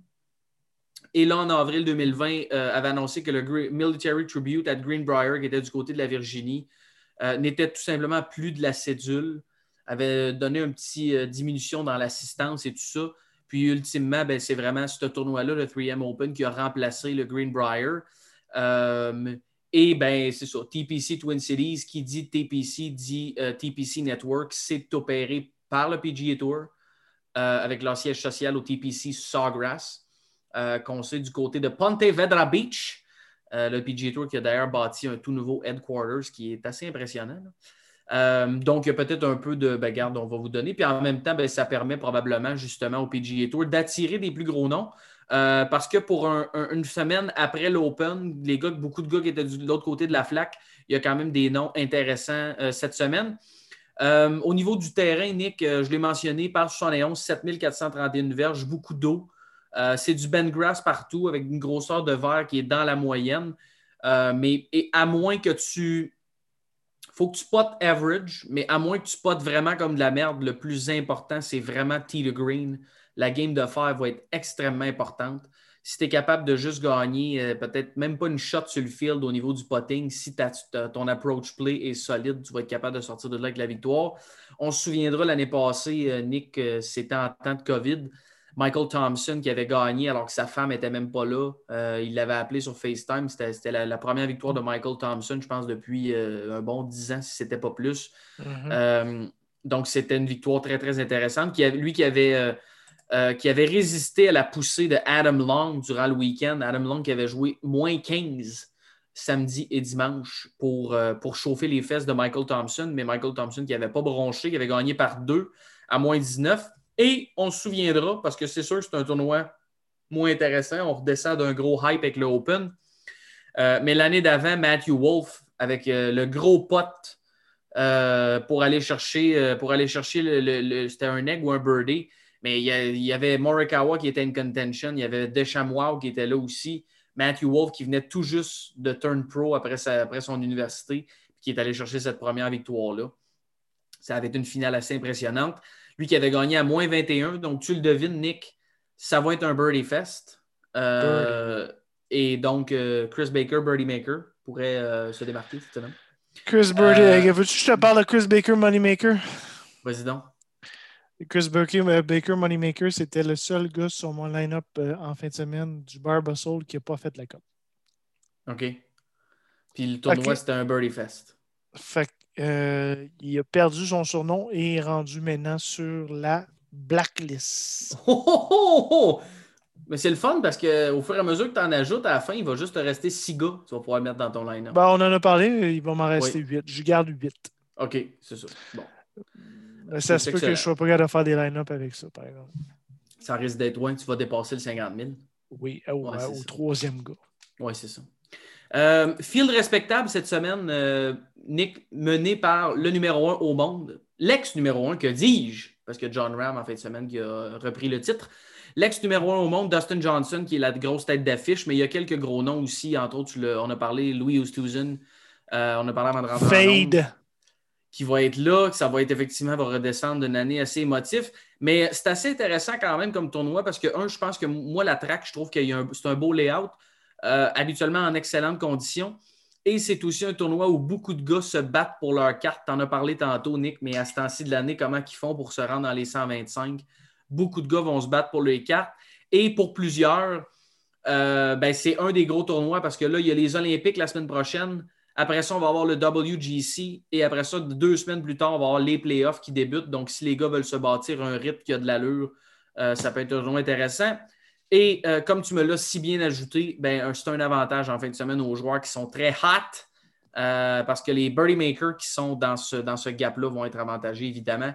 Et là, en avril 2020, euh, avait annoncé que le Military Tribute at Greenbrier, qui était du côté de la Virginie, n'était tout simplement plus de la cédule avait donné une petite euh, diminution dans l'assistance et tout ça. Puis ultimement, ben, c'est vraiment ce tournoi-là, le 3M Open, qui a remplacé le Greenbrier. Euh, et ben, c'est ça, TPC Twin Cities, qui dit TPC, dit euh, TPC Network, c'est opéré par le PGA Tour avec leur siège social au TPC Sawgrass, qu'on sait du côté de Ponte Vedra Beach. le PGA Tour qui a d'ailleurs bâti un tout nouveau headquarters qui est assez impressionnant. Euh, donc, il y a peut-être un peu de bagarre on va vous donner. Puis en même temps, ben, ça permet probablement justement au PGA Tour d'attirer des plus gros noms. Euh, parce que pour une semaine après l'Open, les gars, beaucoup de gars qui étaient de l'autre côté de la flaque, il y a quand même des noms intéressants euh, cette semaine. Au niveau du terrain, Nick, je l'ai mentionné, par 71, 7431 verges, beaucoup d'eau. c'est du Ben Grass partout avec une grosseur de verre qui est dans la moyenne. mais à moins que tu faut que tu potes average, mais à moins que tu potes vraiment comme de la merde, le plus important, c'est vraiment tee to green. La game de fer va être extrêmement importante. Si tu es capable de juste gagner, euh, peut-être même pas une shot sur le field au niveau du potting, si ton approach play est solide, tu vas être capable de sortir de là avec la victoire. On se souviendra l'année passée, euh, Nick, euh, c'était en temps de COVID. Michael Thompson qui avait gagné alors que sa femme n'était même pas là. Euh, il l'avait appelé sur FaceTime. C'était la, première victoire de Michael Thompson, je pense, depuis euh, un bon dix ans, si ce n'était pas plus. Mm-hmm. Euh, donc, c'était une victoire très, très intéressante. Qui lui qui avait, qui avait résisté à la poussée de Adam Long durant le week-end. Adam Long qui avait joué moins 15 samedi et dimanche pour, pour chauffer les fesses de Michael Thompson. Mais Michael Thompson qui n'avait pas bronché, qui avait gagné par deux à moins 19. Et on se souviendra, parce que c'est sûr que c'est un tournoi moins intéressant, on redescend d'un gros hype avec le Open. Euh, mais l'année d'avant, Matthew Wolf, avec euh, le gros pote euh, pour aller chercher, pour aller chercher le, c'était un egg ou un birdie. Mais il y, avait Morikawa qui était in contention, il y avait Deschamps qui était là aussi, Matthew Wolf qui venait tout juste de turn pro après, après son université, qui est allé chercher cette première victoire-là. Ça avait été une finale assez impressionnante. Lui qui avait gagné à moins 21. Donc, tu le devines, Nick, ça va être un birdie fest. Euh, et donc, euh, Chris Baker, Birdie Maker, pourrait euh, se démarquer. Chris Birdie, veux-tu que je te parle de Chris Baker, Moneymaker? Vas-y donc. Chris Baker, Baker Moneymaker, c'était le seul gars sur mon line-up en fin de semaine du Barbasol qui n'a pas fait la coupe. OK. Puis le tournoi, c'était un Birdie Fest. Fait euh, il a perdu son surnom et est rendu maintenant sur la blacklist. Oh, oh, oh, oh! Mais c'est le fun parce qu'au fur et à mesure que tu en ajoutes, à la fin, il va juste te rester six gars que tu vas pouvoir mettre dans ton line-up. Ben, on en a parlé, il va m'en rester huit. Je garde huit. OK, c'est ça. Bon. Ça se peut que je ne sois pas capable de faire des line-up avec ça, par exemple. Ça risque d'être loin, tu vas dépasser le 50 000. Oui, au, troisième gars. Oui, c'est ça. Euh, field respectable cette semaine, euh, Nick, mené par le numéro un au monde, l'ex numéro un, que dis-je, parce que John Ram en fin de semaine qui a repris le titre. L'ex numéro un au monde, Dustin Johnson, qui est la grosse tête d'affiche, mais il y a quelques gros noms aussi. Entre autres, on a parlé Louis Oosthuizen, euh, on a parlé avant de rentrer Fade. Qui va être là, que ça va être effectivement, va redescendre d'une année assez émotif. Mais c'est assez intéressant quand même comme tournoi parce que, un, je pense que moi, la track, je trouve que c'est un beau layout, euh, habituellement en excellentes conditions. Et c'est aussi un tournoi où beaucoup de gars se battent pour leur carte. Tu en as parlé tantôt, Nick, mais à ce temps-ci de l'année, comment ils font pour se rendre dans les 125? Beaucoup de gars vont se battre pour les cartes. Et pour plusieurs, euh, ben, c'est un des gros tournois parce que là, il y a les Olympiques la semaine prochaine. Après ça, on va avoir le WGC. Et après ça, deux semaines plus tard, on va avoir les playoffs qui débutent. Donc, si les gars veulent se bâtir un rythme qui a de l'allure, euh, ça peut être toujours intéressant. Et euh, comme tu me l'as si bien ajouté, ben, c'est un avantage en fin de semaine aux joueurs qui sont très hot. parce que les birdie makers qui sont dans ce, dans gap-là vont être avantagés, évidemment.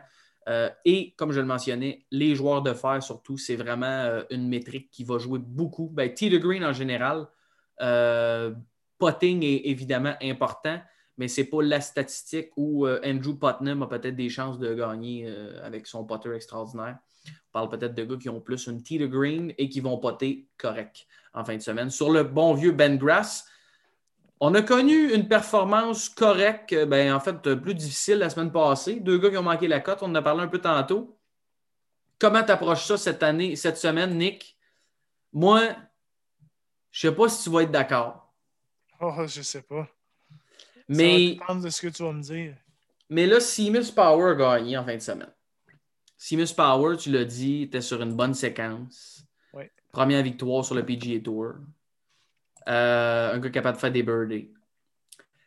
Euh, et comme je le mentionnais, les joueurs de fer, surtout, c'est vraiment euh, une métrique qui va jouer beaucoup. Ben, T de Green en général, euh, potting est évidemment important, mais ce n'est pas la statistique où Andrew Putnam a peut-être des chances de gagner avec son potter extraordinaire. On parle peut-être de gars qui ont plus une T de Green et qui vont poter correct en fin de semaine. Sur le bon vieux Ben Grass, on a connu une performance correcte, euh, ben, en fait, euh, plus difficile la semaine passée. Deux gars qui ont manqué la cote, on en a parlé un peu tantôt. Comment tu approches ça cette année, cette semaine, Nick? Moi, je ne sais pas si tu vas être d'accord. Oh, je sais pas. Mais, ça va de ce que tu vas me dire. Mais là, Seamus Power a gagné en fin de semaine. Seamus Power, tu l'as dit, était sur une bonne séquence. Première victoire sur le PGA Tour. Euh, un gars capable de faire des birdies.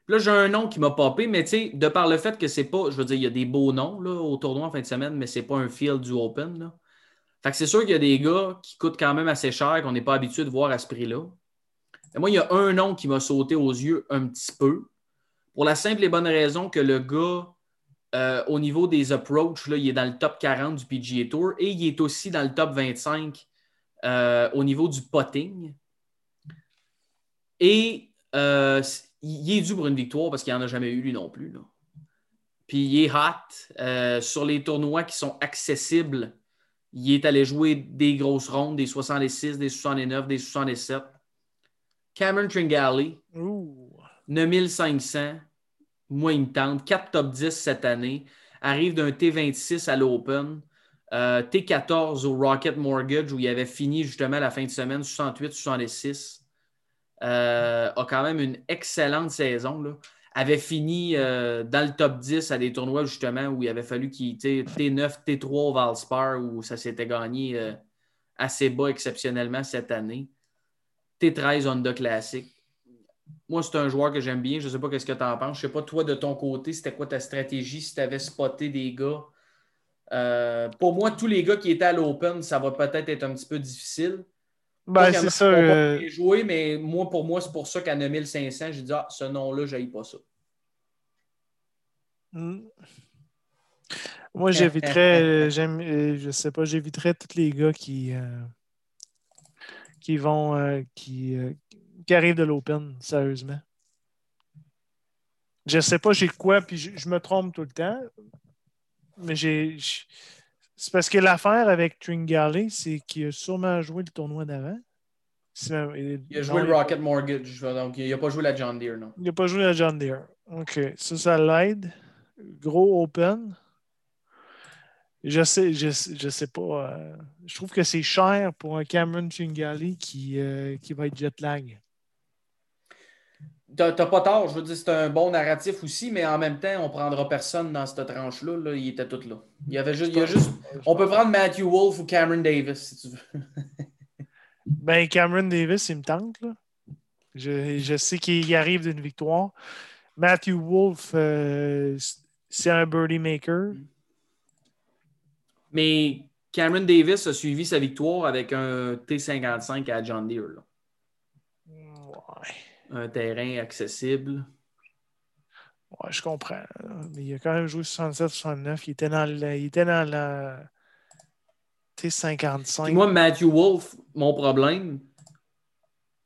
là, j'ai un nom qui m'a popé, mais tu sais, de par le fait que c'est pas, je veux dire, il y a des beaux noms là, au tournoi en fin de semaine, mais c'est pas un field du Open. Là. Fait que c'est sûr qu'il y a des gars qui coûtent quand même assez cher, qu'on n'est pas habitué de voir à ce prix-là. Moi, il y a un nom qui m'a sauté aux yeux un petit peu, pour la simple et bonne raison que le gars, euh, au niveau des approaches, il est dans le top 40 du PGA Tour et il est aussi dans le top 25 euh, au niveau du potting. Et euh, il est dû pour une victoire parce qu'il n'en a jamais eu lui non plus. Puis il est hot. Sur les tournois qui sont accessibles, il est allé jouer des grosses rondes, des 66, des 69, des 67. Cameron Tringali, 9500. Moi, il me tente. 4 top 10 cette année. Arrive d'un T26 à l'Open. Euh, T14 au Rocket Mortgage où il avait fini justement la fin de semaine 68-66. Euh, a quand même une excellente saison. Là. Avait fini euh, dans le top 10 à des tournois justement où il avait fallu qu'il était T9, T3 au Valspar où ça s'était gagné assez bas exceptionnellement cette année. T13 Honda Classic. Moi, c'est un joueur que j'aime bien. Je ne sais pas ce que tu en penses. Je ne sais pas, toi, de ton côté, c'était quoi ta stratégie si tu avais spoté des gars? pour moi, tous les gars qui étaient à l'Open, ça va peut-être être un petit peu difficile. Ben, c'est ça. Euh... Jouer, mais moi, pour moi, c'est pour ça qu'à 9500, j'ai dit, ah, ce nom-là, je pas ça. Hmm. Moi, j'éviterais, euh, je sais pas, j'éviterais tous les gars qui, euh, qui vont, euh, qui, qui arrivent de l'Open, sérieusement. Je sais pas j'ai quoi, puis je, me trompe tout le temps, mais j'ai, c'est parce que l'affaire avec Tringali, c'est qu'il a sûrement joué le tournoi d'avant. Il a joué le Rocket Mortgage, donc il n'a pas joué la John Deere, non. Il n'a pas joué la John Deere. OK. Ça, ça l'aide. Gros open. Je sais, je, je sais pas. Euh, je trouve que c'est cher pour un Cameron Tringali qui, euh, qui va être jet lag. T'as pas tort, je veux dire, c'est un bon narratif aussi, mais en même temps, on prendra personne dans cette tranche-là. Là, il était tout là. Il y avait juste, il y a juste... On peut prendre Matthew Wolf ou Cameron Davis, si tu veux. ben, Cameron Davis, il me tente. Là. Je, je sais qu'il arrive d'une victoire. Matthew Wolf, euh, c'est un birdie maker. Mais Cameron Davis a suivi sa victoire avec un T55 à John Deere. là. Ouais. Un terrain accessible. Ouais, je comprends. Mais il a quand même joué 67-69. Il était dans la, il était dans la T55. Puis moi, Matthew Wolf, mon problème,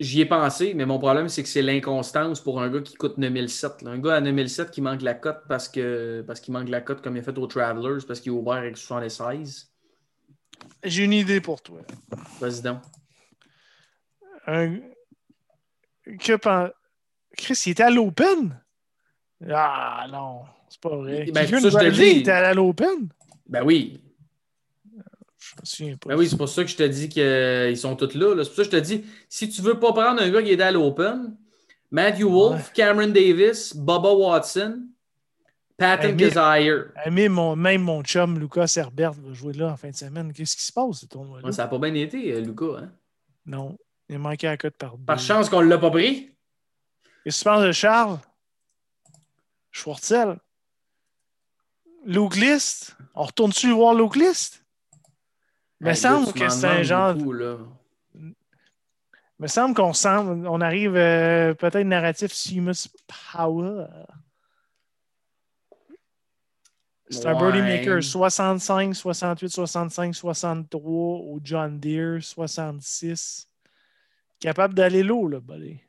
j'y ai pensé, mais mon problème, c'est que c'est l'inconstance pour un gars qui coûte 9007. là. Un gars à 9007 qui manque la cote parce que parce qu'il manque la cote comme il a fait aux Travelers, parce qu'il est ouvert avec 76. J'ai une idée pour toi. Vas-y donc. Un... Que pen- Chris, il était à l'Open? Ah non, c'est pas vrai. Ben, ça, je te dis. était à l'Open? Ben oui. Je me souviens pas. Ben oui, c'est pour ça que je te dis qu'ils sont tous là. là. C'est pour ça que je te dis, si tu veux pas prendre un gars qui est à l'Open, Matthew Wolf, Cameron Davis, Bubba Watson, Patton. Ah, mais mon, même mon chum Lucas Herbert va jouer là en fin de semaine. Qu'est-ce qui se passe, ce tournoi-là? Ouais, ça n'a pas bien été, euh, Lucas. Hein? Non, il manqué la cote par deux. Par chance qu'on ne l'a pas pris? Qu'est-ce que tu penses de Charles? Schwartzel? Luke List? On retourne-tu voir Luke List? Il me semble que c'est un genre. beaucoup, là. me semble qu'on semble, on arrive euh, peut-être narratif Seamus Power. C'est un birdie maker 65, 68, 65, 63 au John Deere, 66. Capable d'aller l'eau, là, buddy.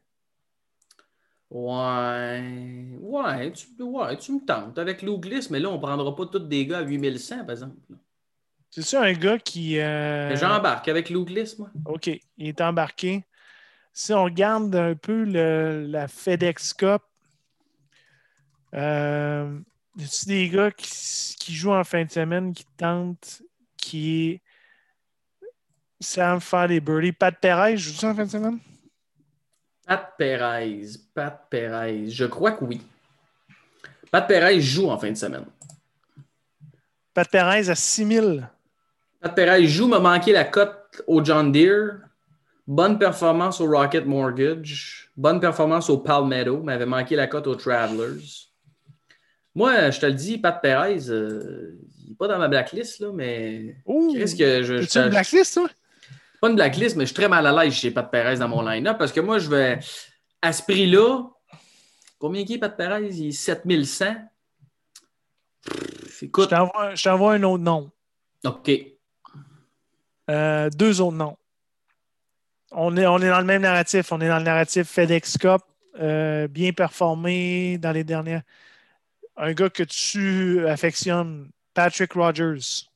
Ouais. Ouais tu, ouais, tu me tentes avec Lou Gliss, mais là, on ne prendra pas tous des gars à 8100, par exemple. C'est-tu un gars qui. euh, J'embarque avec Lou Gliss, moi. OK, il est embarqué. Si on regarde un peu le- la FedEx Cup, euh, y a des gars qui, qui jouent en fin de semaine qui tentent, qui savent faire des birdies? Pat Perez joue en fin de semaine? Pat Perez. Pat Perez. Je crois que oui. Pat Perez joue en fin de semaine. Pat Perez à 6000. Pat Perez joue, m'a manqué la cote au John Deere. Bonne performance au Rocket Mortgage. Bonne performance au Palmetto, m'avait manqué la cote aux Travelers. Moi, je te le dis, Pat Perez, euh, il n'est pas dans ma blacklist, là, mais qu'est-ce que je. C'est une blacklist, toi? pas une blacklist, mais je suis très mal à l'aise chez Pat Perez dans mon line-up parce que moi, je vais. À ce prix-là, combien qui est Pat Perez? Il est 7100. Pff, Je Écoute, t'envoie je t'envoie un autre nom. OK. Euh, deux autres noms. On est, on est dans le même narratif. On est dans le narratif FedEx Cup, euh, bien performé dans les dernières. Un gars que tu affectionnes, Patrick Rogers.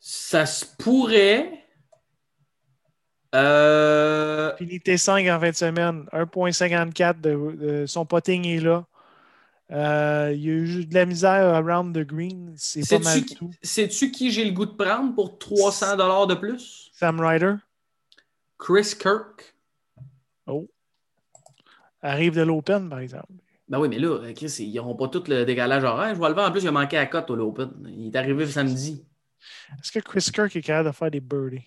Ça se pourrait. Euh, Fini T5 en fin de semaine. 1,54 de, de- son potting est là. Euh, il y a eu de la misère around the green. C'est pas mal qui- tout. Sais-tu qui j'ai le goût de prendre pour 300 de plus? Sam Ryder Chris Kirk. arrive de l'Open, par exemple. Ben oui, mais là, Chris, ils n'auront pas tout le décalage horaire. Je vois le voir. En plus, il a manqué à cote au l'Open. Il est arrivé samedi. Est-ce que Chris Kirk est capable de faire des birdies?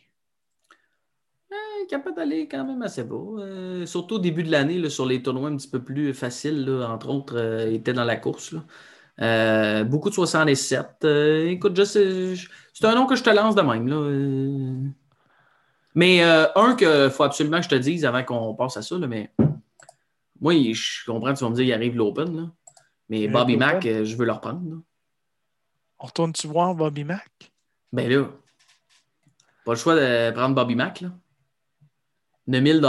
Capable d'aller quand même assez beau. Euh, surtout au début de l'année, sur les tournois un petit peu plus faciles, là, entre autres, euh, il était dans la course. là. Euh, beaucoup de 67. Euh, écoute, je sais- je- c'est un nom que je te lance de même. Là. Euh, Mais euh, un qu'il faut absolument que je te dise avant qu'on passe à ça, là, mais moi, je comprends, tu vas me dire, il arrive l'Open. là. Mais arrive Bobby. Mack, euh, je veux le reprendre. On retourne-tu voir Bobby Mack? Ben là, pas le choix de prendre Bobby Mack. Là. 9000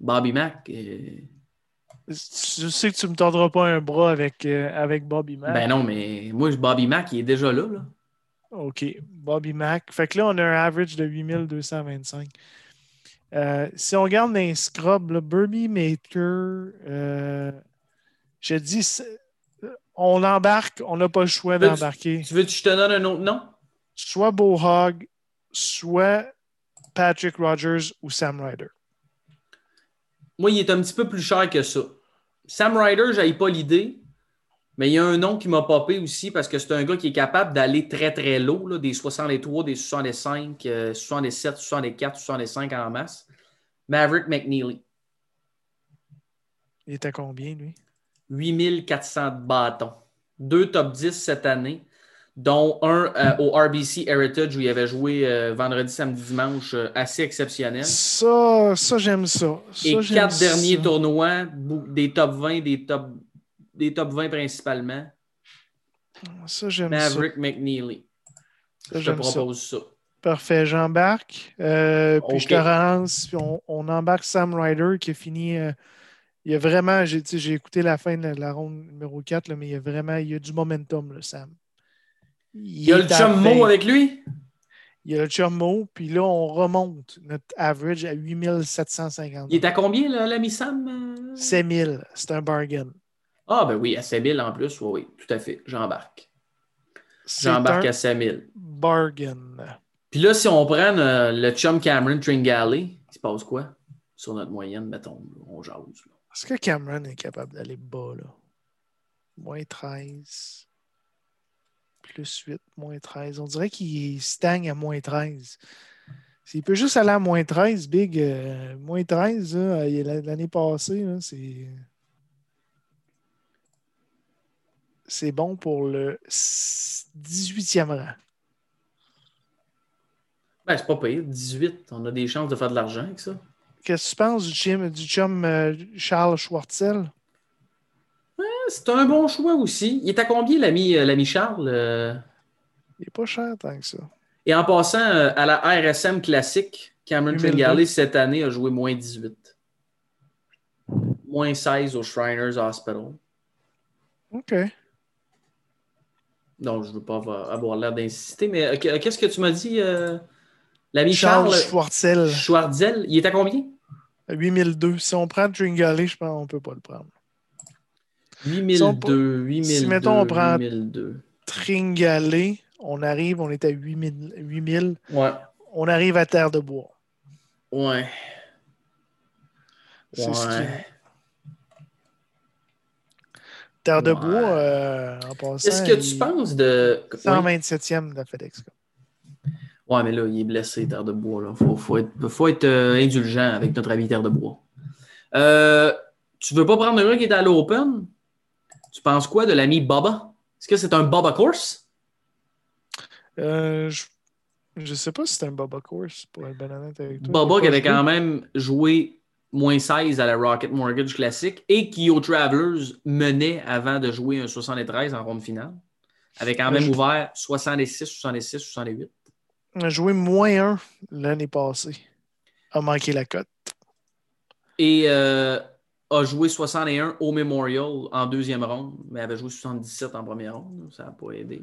Bobby Mack. euh, Je sais que tu me tordras pas un bras avec, euh, avec Bobby Mack. Ben non, mais moi, Bobby Mack, il est déjà là. là. OK. Bobby Mack. Fait que là, on a un average de 8225. Euh, si on regarde les scrubs, Burby Maker, euh, je dis, c'est- on embarque, on n'a pas le choix d'embarquer. Tu veux que je te donne un autre nom? Soit Beau Hogg, soit Patrick Rogers ou Sam Ryder. Moi, il est un petit peu plus cher que ça. Sam Ryder, j'aille pas l'idée, mais il y a un nom qui m'a popé aussi parce que c'est un gars qui est capable d'aller très très low, là, des 63, des 65, euh, 67, 64, 65 en masse. Maverick McNeely. Il était combien, lui? 8400 bâtons. Deux top 10 cette année, dont un euh, au RBC Heritage où il avait joué euh, vendredi, samedi, dimanche, euh, assez exceptionnel. Ça, ça j'aime ça. Ça, Et quatre ça. derniers tournois, des top 20, des top, des top 20 principalement. Ça, j'aime ça. Maverick McNeely. Ça, Je te ça. propose ça. Parfait, j'embarque. Puis je te relance. Puis on, on embarque Sam Ryder qui a fini. il y a vraiment. J'ai écouté la fin de la, la ronde numéro 4, là, mais il y a vraiment il y a du momentum, là, Sam. Il y a le chum 20. Mo avec lui? Il y a le chum Mo, puis là, on remonte notre average à 8750. Il est à combien, là, l'ami Sam? euh? 7000. C'est un bargain. Ah, ben oui, à 7000 en plus. Oui, oui, tout à fait. J'embarque. J'embarque à 5000. bargain. Puis là, si on prend euh, le chum Cameron Tringale, il se passe quoi? Sur notre moyenne, mettons, on jase. Est-ce que Cameron est capable d'aller bas, là? Moins 13. Plus 8, moins 13. On dirait qu'il stagne à moins 13. S'il peut juste aller à moins 13, Big, euh, moins 13, là, il y a l'année passée, c'est. C'est bon pour le 18e rang. Ben, c'est pas pire. 18, on a des chances de faire de l'argent avec ça. Qu'est-ce que tu penses du chum, du chum euh, Charles Schwartzel? C'est un bon choix aussi. Il est à combien, l'ami euh, l'ami Charles? euh? Il n'est pas cher tant que ça. Et en passant euh, à la RSM classique, Cameron 2002. Tringale, cette année, a joué moins 18. Moins 16 au Shriners Hospital. OK. Donc, je ne veux pas avoir, l'air d'insister, mais que- qu'est-ce que tu m'as dit, euh, l'ami Charles Charles, Schwartzel. Schwartzel? Il est à combien? 8002. Si on prend Tringali, je pense qu'on ne peut pas le prendre. 8002, 8002, mettons, on prend- 8002. Tringalé, on arrive, on est à 8000. 8000 Ouais, on arrive à Terre de Bois. ouais. C'est ce qui- ouais. Terre de Ouais. Bois, euh, en passant. Qu'est-ce que tu il- penses de. Oui. 127e de la FedEx Cup. Ouais, mais là, il est blessé, Terre de Bois. Il faut, faut être, faut être euh, indulgent avec notre ami Terre de Bois. Euh, tu veux pas prendre un gars qui est à l'Open? Tu penses quoi de l'ami Baba? Est-ce que c'est un Baba course? Euh, je ne sais pas si c'est un Baba Course, pour être ben honnête avec toi. Baba qui avait quand même joué moins 16 à la Rocket Mortgage Classic et qui au Travelers menait avant de jouer un 73 en ronde finale. Avait quand même Je- ouvert 66, 66, 68. On a joué moins 1 l'année passée. A manqué la cote. Et euh, a joué 61 au Memorial en deuxième ronde, mais avait joué 77 en première ronde. Ça n'a pas aidé.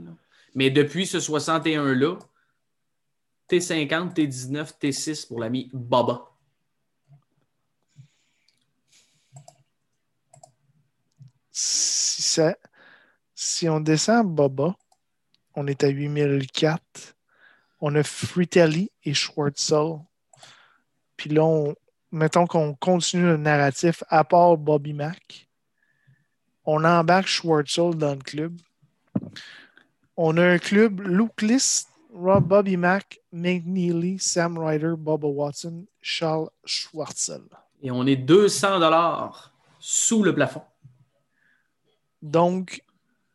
Mais depuis ce 61-là, T50, T19, T6 pour l'ami Baba. Si, ça- si on descend Baba, on est à 8004. On a Fritelli et Schwartzel. Puis là, on- mettons qu'on continue le narratif à part Bobby Mack. On embarque Schwartzel dans le club. On a un club Luke List, Rob Bobby Mack, McNeely, Sam Ryder, Bubba Watson, Charles Schwartzel. Et on est 200 dollars sous le plafond. Donc,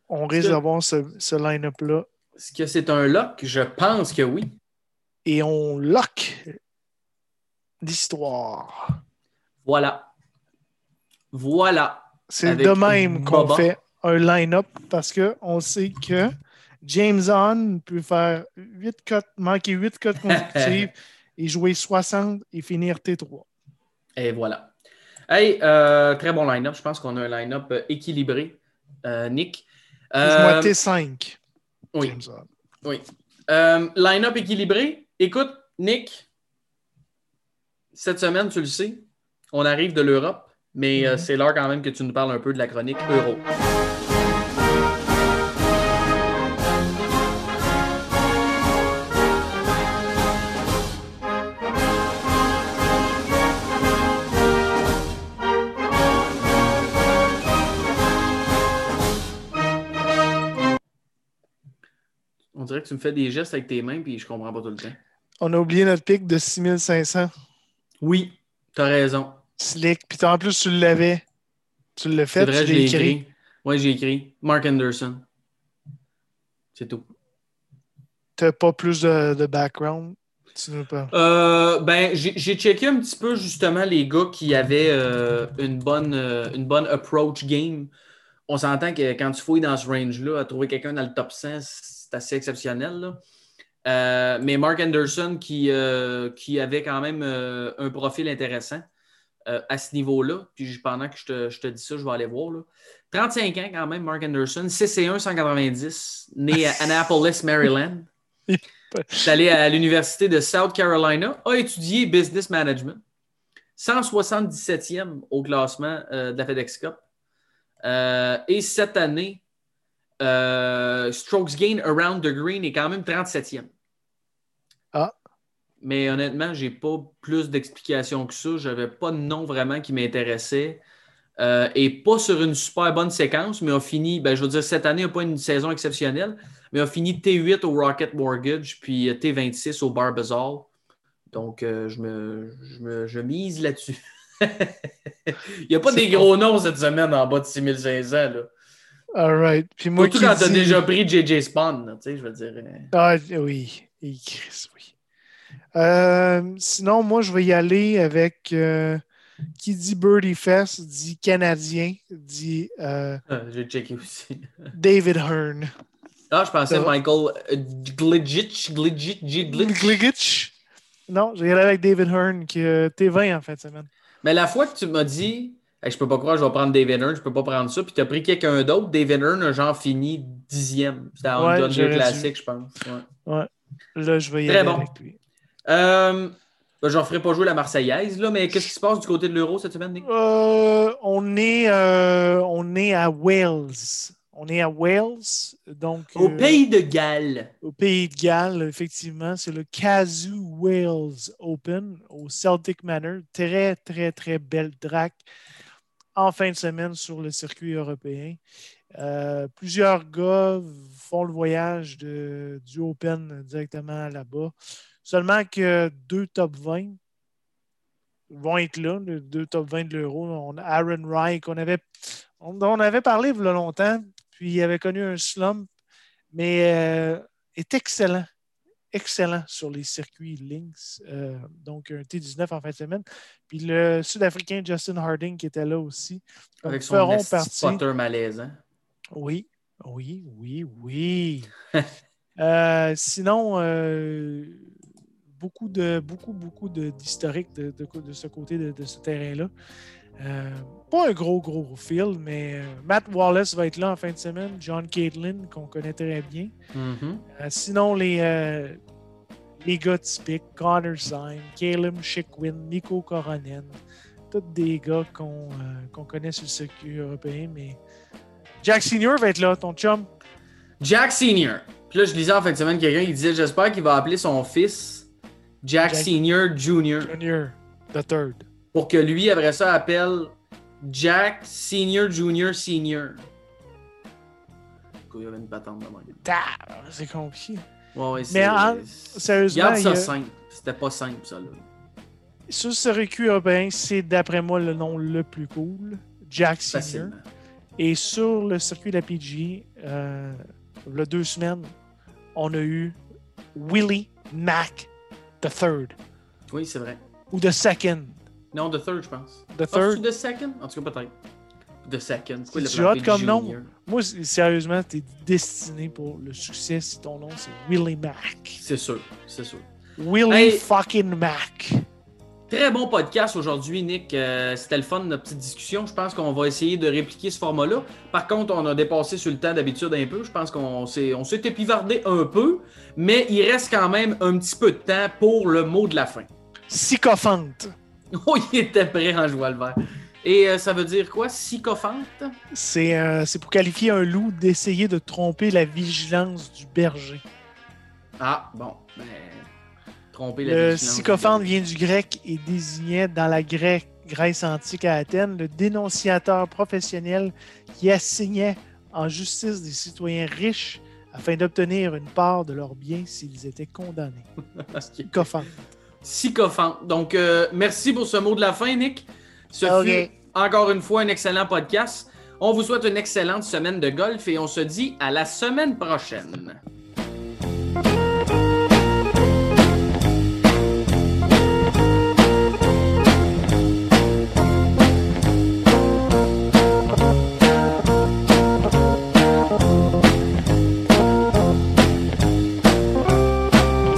on risque que- d'avoir ce, ce line-up-là Est-ce que c'est un lock? Je pense que oui. et on lock l'histoire. Voilà. Voilà. C'est de même qu'on fait un line-up parce qu'on sait que James Hahn peut faire 8 cotes, manquer 8 cotes consécutives et jouer 60 et finir T3. Et voilà. Hey, euh, très bon line-up. Je pense qu'on a un line-up euh, équilibré, euh, Nick. Moi, Euh, T5. oui. James Hahn. Oui. Line-up équilibré. Écoute, Nick, cette semaine, tu le sais, on arrive de l'Europe, mais euh, Mhm. c'est l'heure quand même que tu nous parles un peu de la chronique Euro. On dirait que tu me fais des gestes avec tes mains, puis je comprends pas tout le temps. On a oublié notre pic de 6500. Oui, t'as raison. Slick. Puis en plus, tu l'avais. Tu l'as fait, vrai, tu l'as écrit. écrit. Oui, j'ai écrit. Mark Anderson. C'est tout. T'as pas plus de, de background? Tu veux pas? Euh, ben, j'ai j'ai checké un petit peu justement les gars qui avaient euh, une, bonne, euh, une bonne approach game. On s'entend que quand tu fouilles dans ce range-là, à trouver quelqu'un dans le top 100, c'est assez exceptionnel. là. Euh, mais Mark Anderson qui, euh, qui avait quand même euh, un profil intéressant à ce niveau-là. Puis pendant que je te, je te dis ça, je vais aller voir. là. 35 ans quand même, Mark Anderson, 6 et 1, 190, né à Annapolis, Maryland. est allé à l'Université de South Carolina, a étudié Business Management, 177e au classement de la FedEx Cup. Et cette année, Strokes Gain Around the Green est quand même 37e. Mais honnêtement, j'ai pas plus d'explications que ça. Je n'avais pas de nom vraiment qui m'intéressait. Euh, et pas sur une super bonne séquence, mais a fini, ben, je veux dire, cette année n'a pas une saison exceptionnelle, mais a fini T8 au Rocket Mortgage, puis euh, T26 au Barbazal. Donc, euh, je, me, je, me- je mise là-dessus. Il n'y a pas des gros noms cette semaine en bas de 6500. Là. All right. Puis moi Surtout quand tu as dis- déjà pris JJ Spawn, tu sais, je veux dire. euh, Ah oui. Oui. Euh, sinon, moi, je vais y aller avec euh, qui dit Birdie Fest, dit Canadien, dit euh, ah, J'ai checké aussi. David Hearn. Ah, je pensais. Michael euh, Glitch, Glitch, Glitch. Non, je vais y aller avec David Hearn, qui est T20 en fin de semaine. Mais la fois que tu m'as dit, Hey, je peux pas croire, je vais prendre David Hearn, je peux pas prendre ça, puis tu as pris quelqu'un d'autre, David Hearn a genre fini dixième. C'était à Ouais, classique, je pense. Ouais. Là, je vais y Très aller bon. avec lui. Euh, ben, j'en ferai pas jouer la Marseillaise, là, mais qu'est-ce qui se passe du côté de l'Euro cette semaine, Nick? Euh, on, est, euh, on est à Wales. On est à Wales, donc Au euh, pays de Galles. au pays de Galles, effectivement. C'est le Kazoo Wales Open au Celtic Manor. Très, très, très belle drac en fin de semaine sur le circuit européen. Euh, plusieurs gars font le voyage de, du Open directement là-bas. Seulement que deux top 20 vont être là, les deux top 20 de l'Euro. On Aaron Wright, qu'on avait, on, on avait parlé il y a longtemps, puis il avait connu un slump, mais euh, est excellent. Excellent sur les circuits Lynx. Euh, donc, un T19 en fin de semaine. Puis le Sud-Africain Justin Harding qui était là aussi. Donc, Avec son feront partie. malaisant. Oui, oui, oui, oui. Euh, sinon, beaucoup de beaucoup, beaucoup de- d'historique de, de, de ce côté de, ce terrain-là. Euh, pas un gros, gros field, mais euh, Matt Wallace va être là en fin de semaine. John Caitlin, qu'on connaît très bien. Mhm. Euh, sinon, les, euh, les gars typiques, Connor Syme, Caleb Chickwin, Nico Coronen, tous des gars qu'on qu'on connaît sur le circuit européen, mais Jack Senior va être là, ton chum. Jack Senior. Puis là, je lisais en fin de semaine quelqu'un qui disait J'espère qu'il va appeler son fils Jack, Jack- Senior Junior Junior, the third. pour que lui, après ça, appelle Jack Senior Junior Senior. Il y avait une patente de même. C'est compliqué. Ouais, ouais, Mais en- sérieusement, Garde il y ça a- simple. C'était pas simple, ça. Là. Sur ce circuit européen, c'est d'après moi le nom le plus cool, Jack Senior. Et sur le circuit de la PG, euh, il y a deux semaines, on a eu Willie Mack the third Oui, c'est vrai. ou the second. Non, The Third, je pense. The Ah, third? The Second? En tout cas, peut-être. The Second. Hot appelé comme nom. Moi, sérieusement, t'es destiné pour le succès si ton nom c'est Willie Mack. C'est sûr, c'est sûr. Willie Hey. fucking Mack. Très bon podcast aujourd'hui, Nick. Euh, C'était le fun de notre petite discussion. Je pense qu'on va essayer de répliquer ce format-là. Par contre, on a dépassé sur le temps d'habitude un peu. Je pense qu'on s'est épivardé un peu, mais il reste quand même un petit peu de temps pour le mot de la fin. Sycophante. Oh, il était prêt en jouant le vert. Et euh, ça veut dire quoi, sycophante? C'est euh, pour qualifier un loup d'essayer de tromper la vigilance du berger. Ah, bon. Ben, tromper la Le sycophante vient du grec et désignait dans la Grèce, Grèce antique à Athènes le dénonciateur professionnel qui assignait en justice des citoyens riches afin d'obtenir une part de leurs biens s'ils étaient condamnés. Sycophante. Sycophante. Donc, euh, merci pour ce mot de la fin, Nick. Ce fut encore une fois, un excellent podcast. On vous souhaite une excellente semaine de golf et on se dit à la semaine prochaine.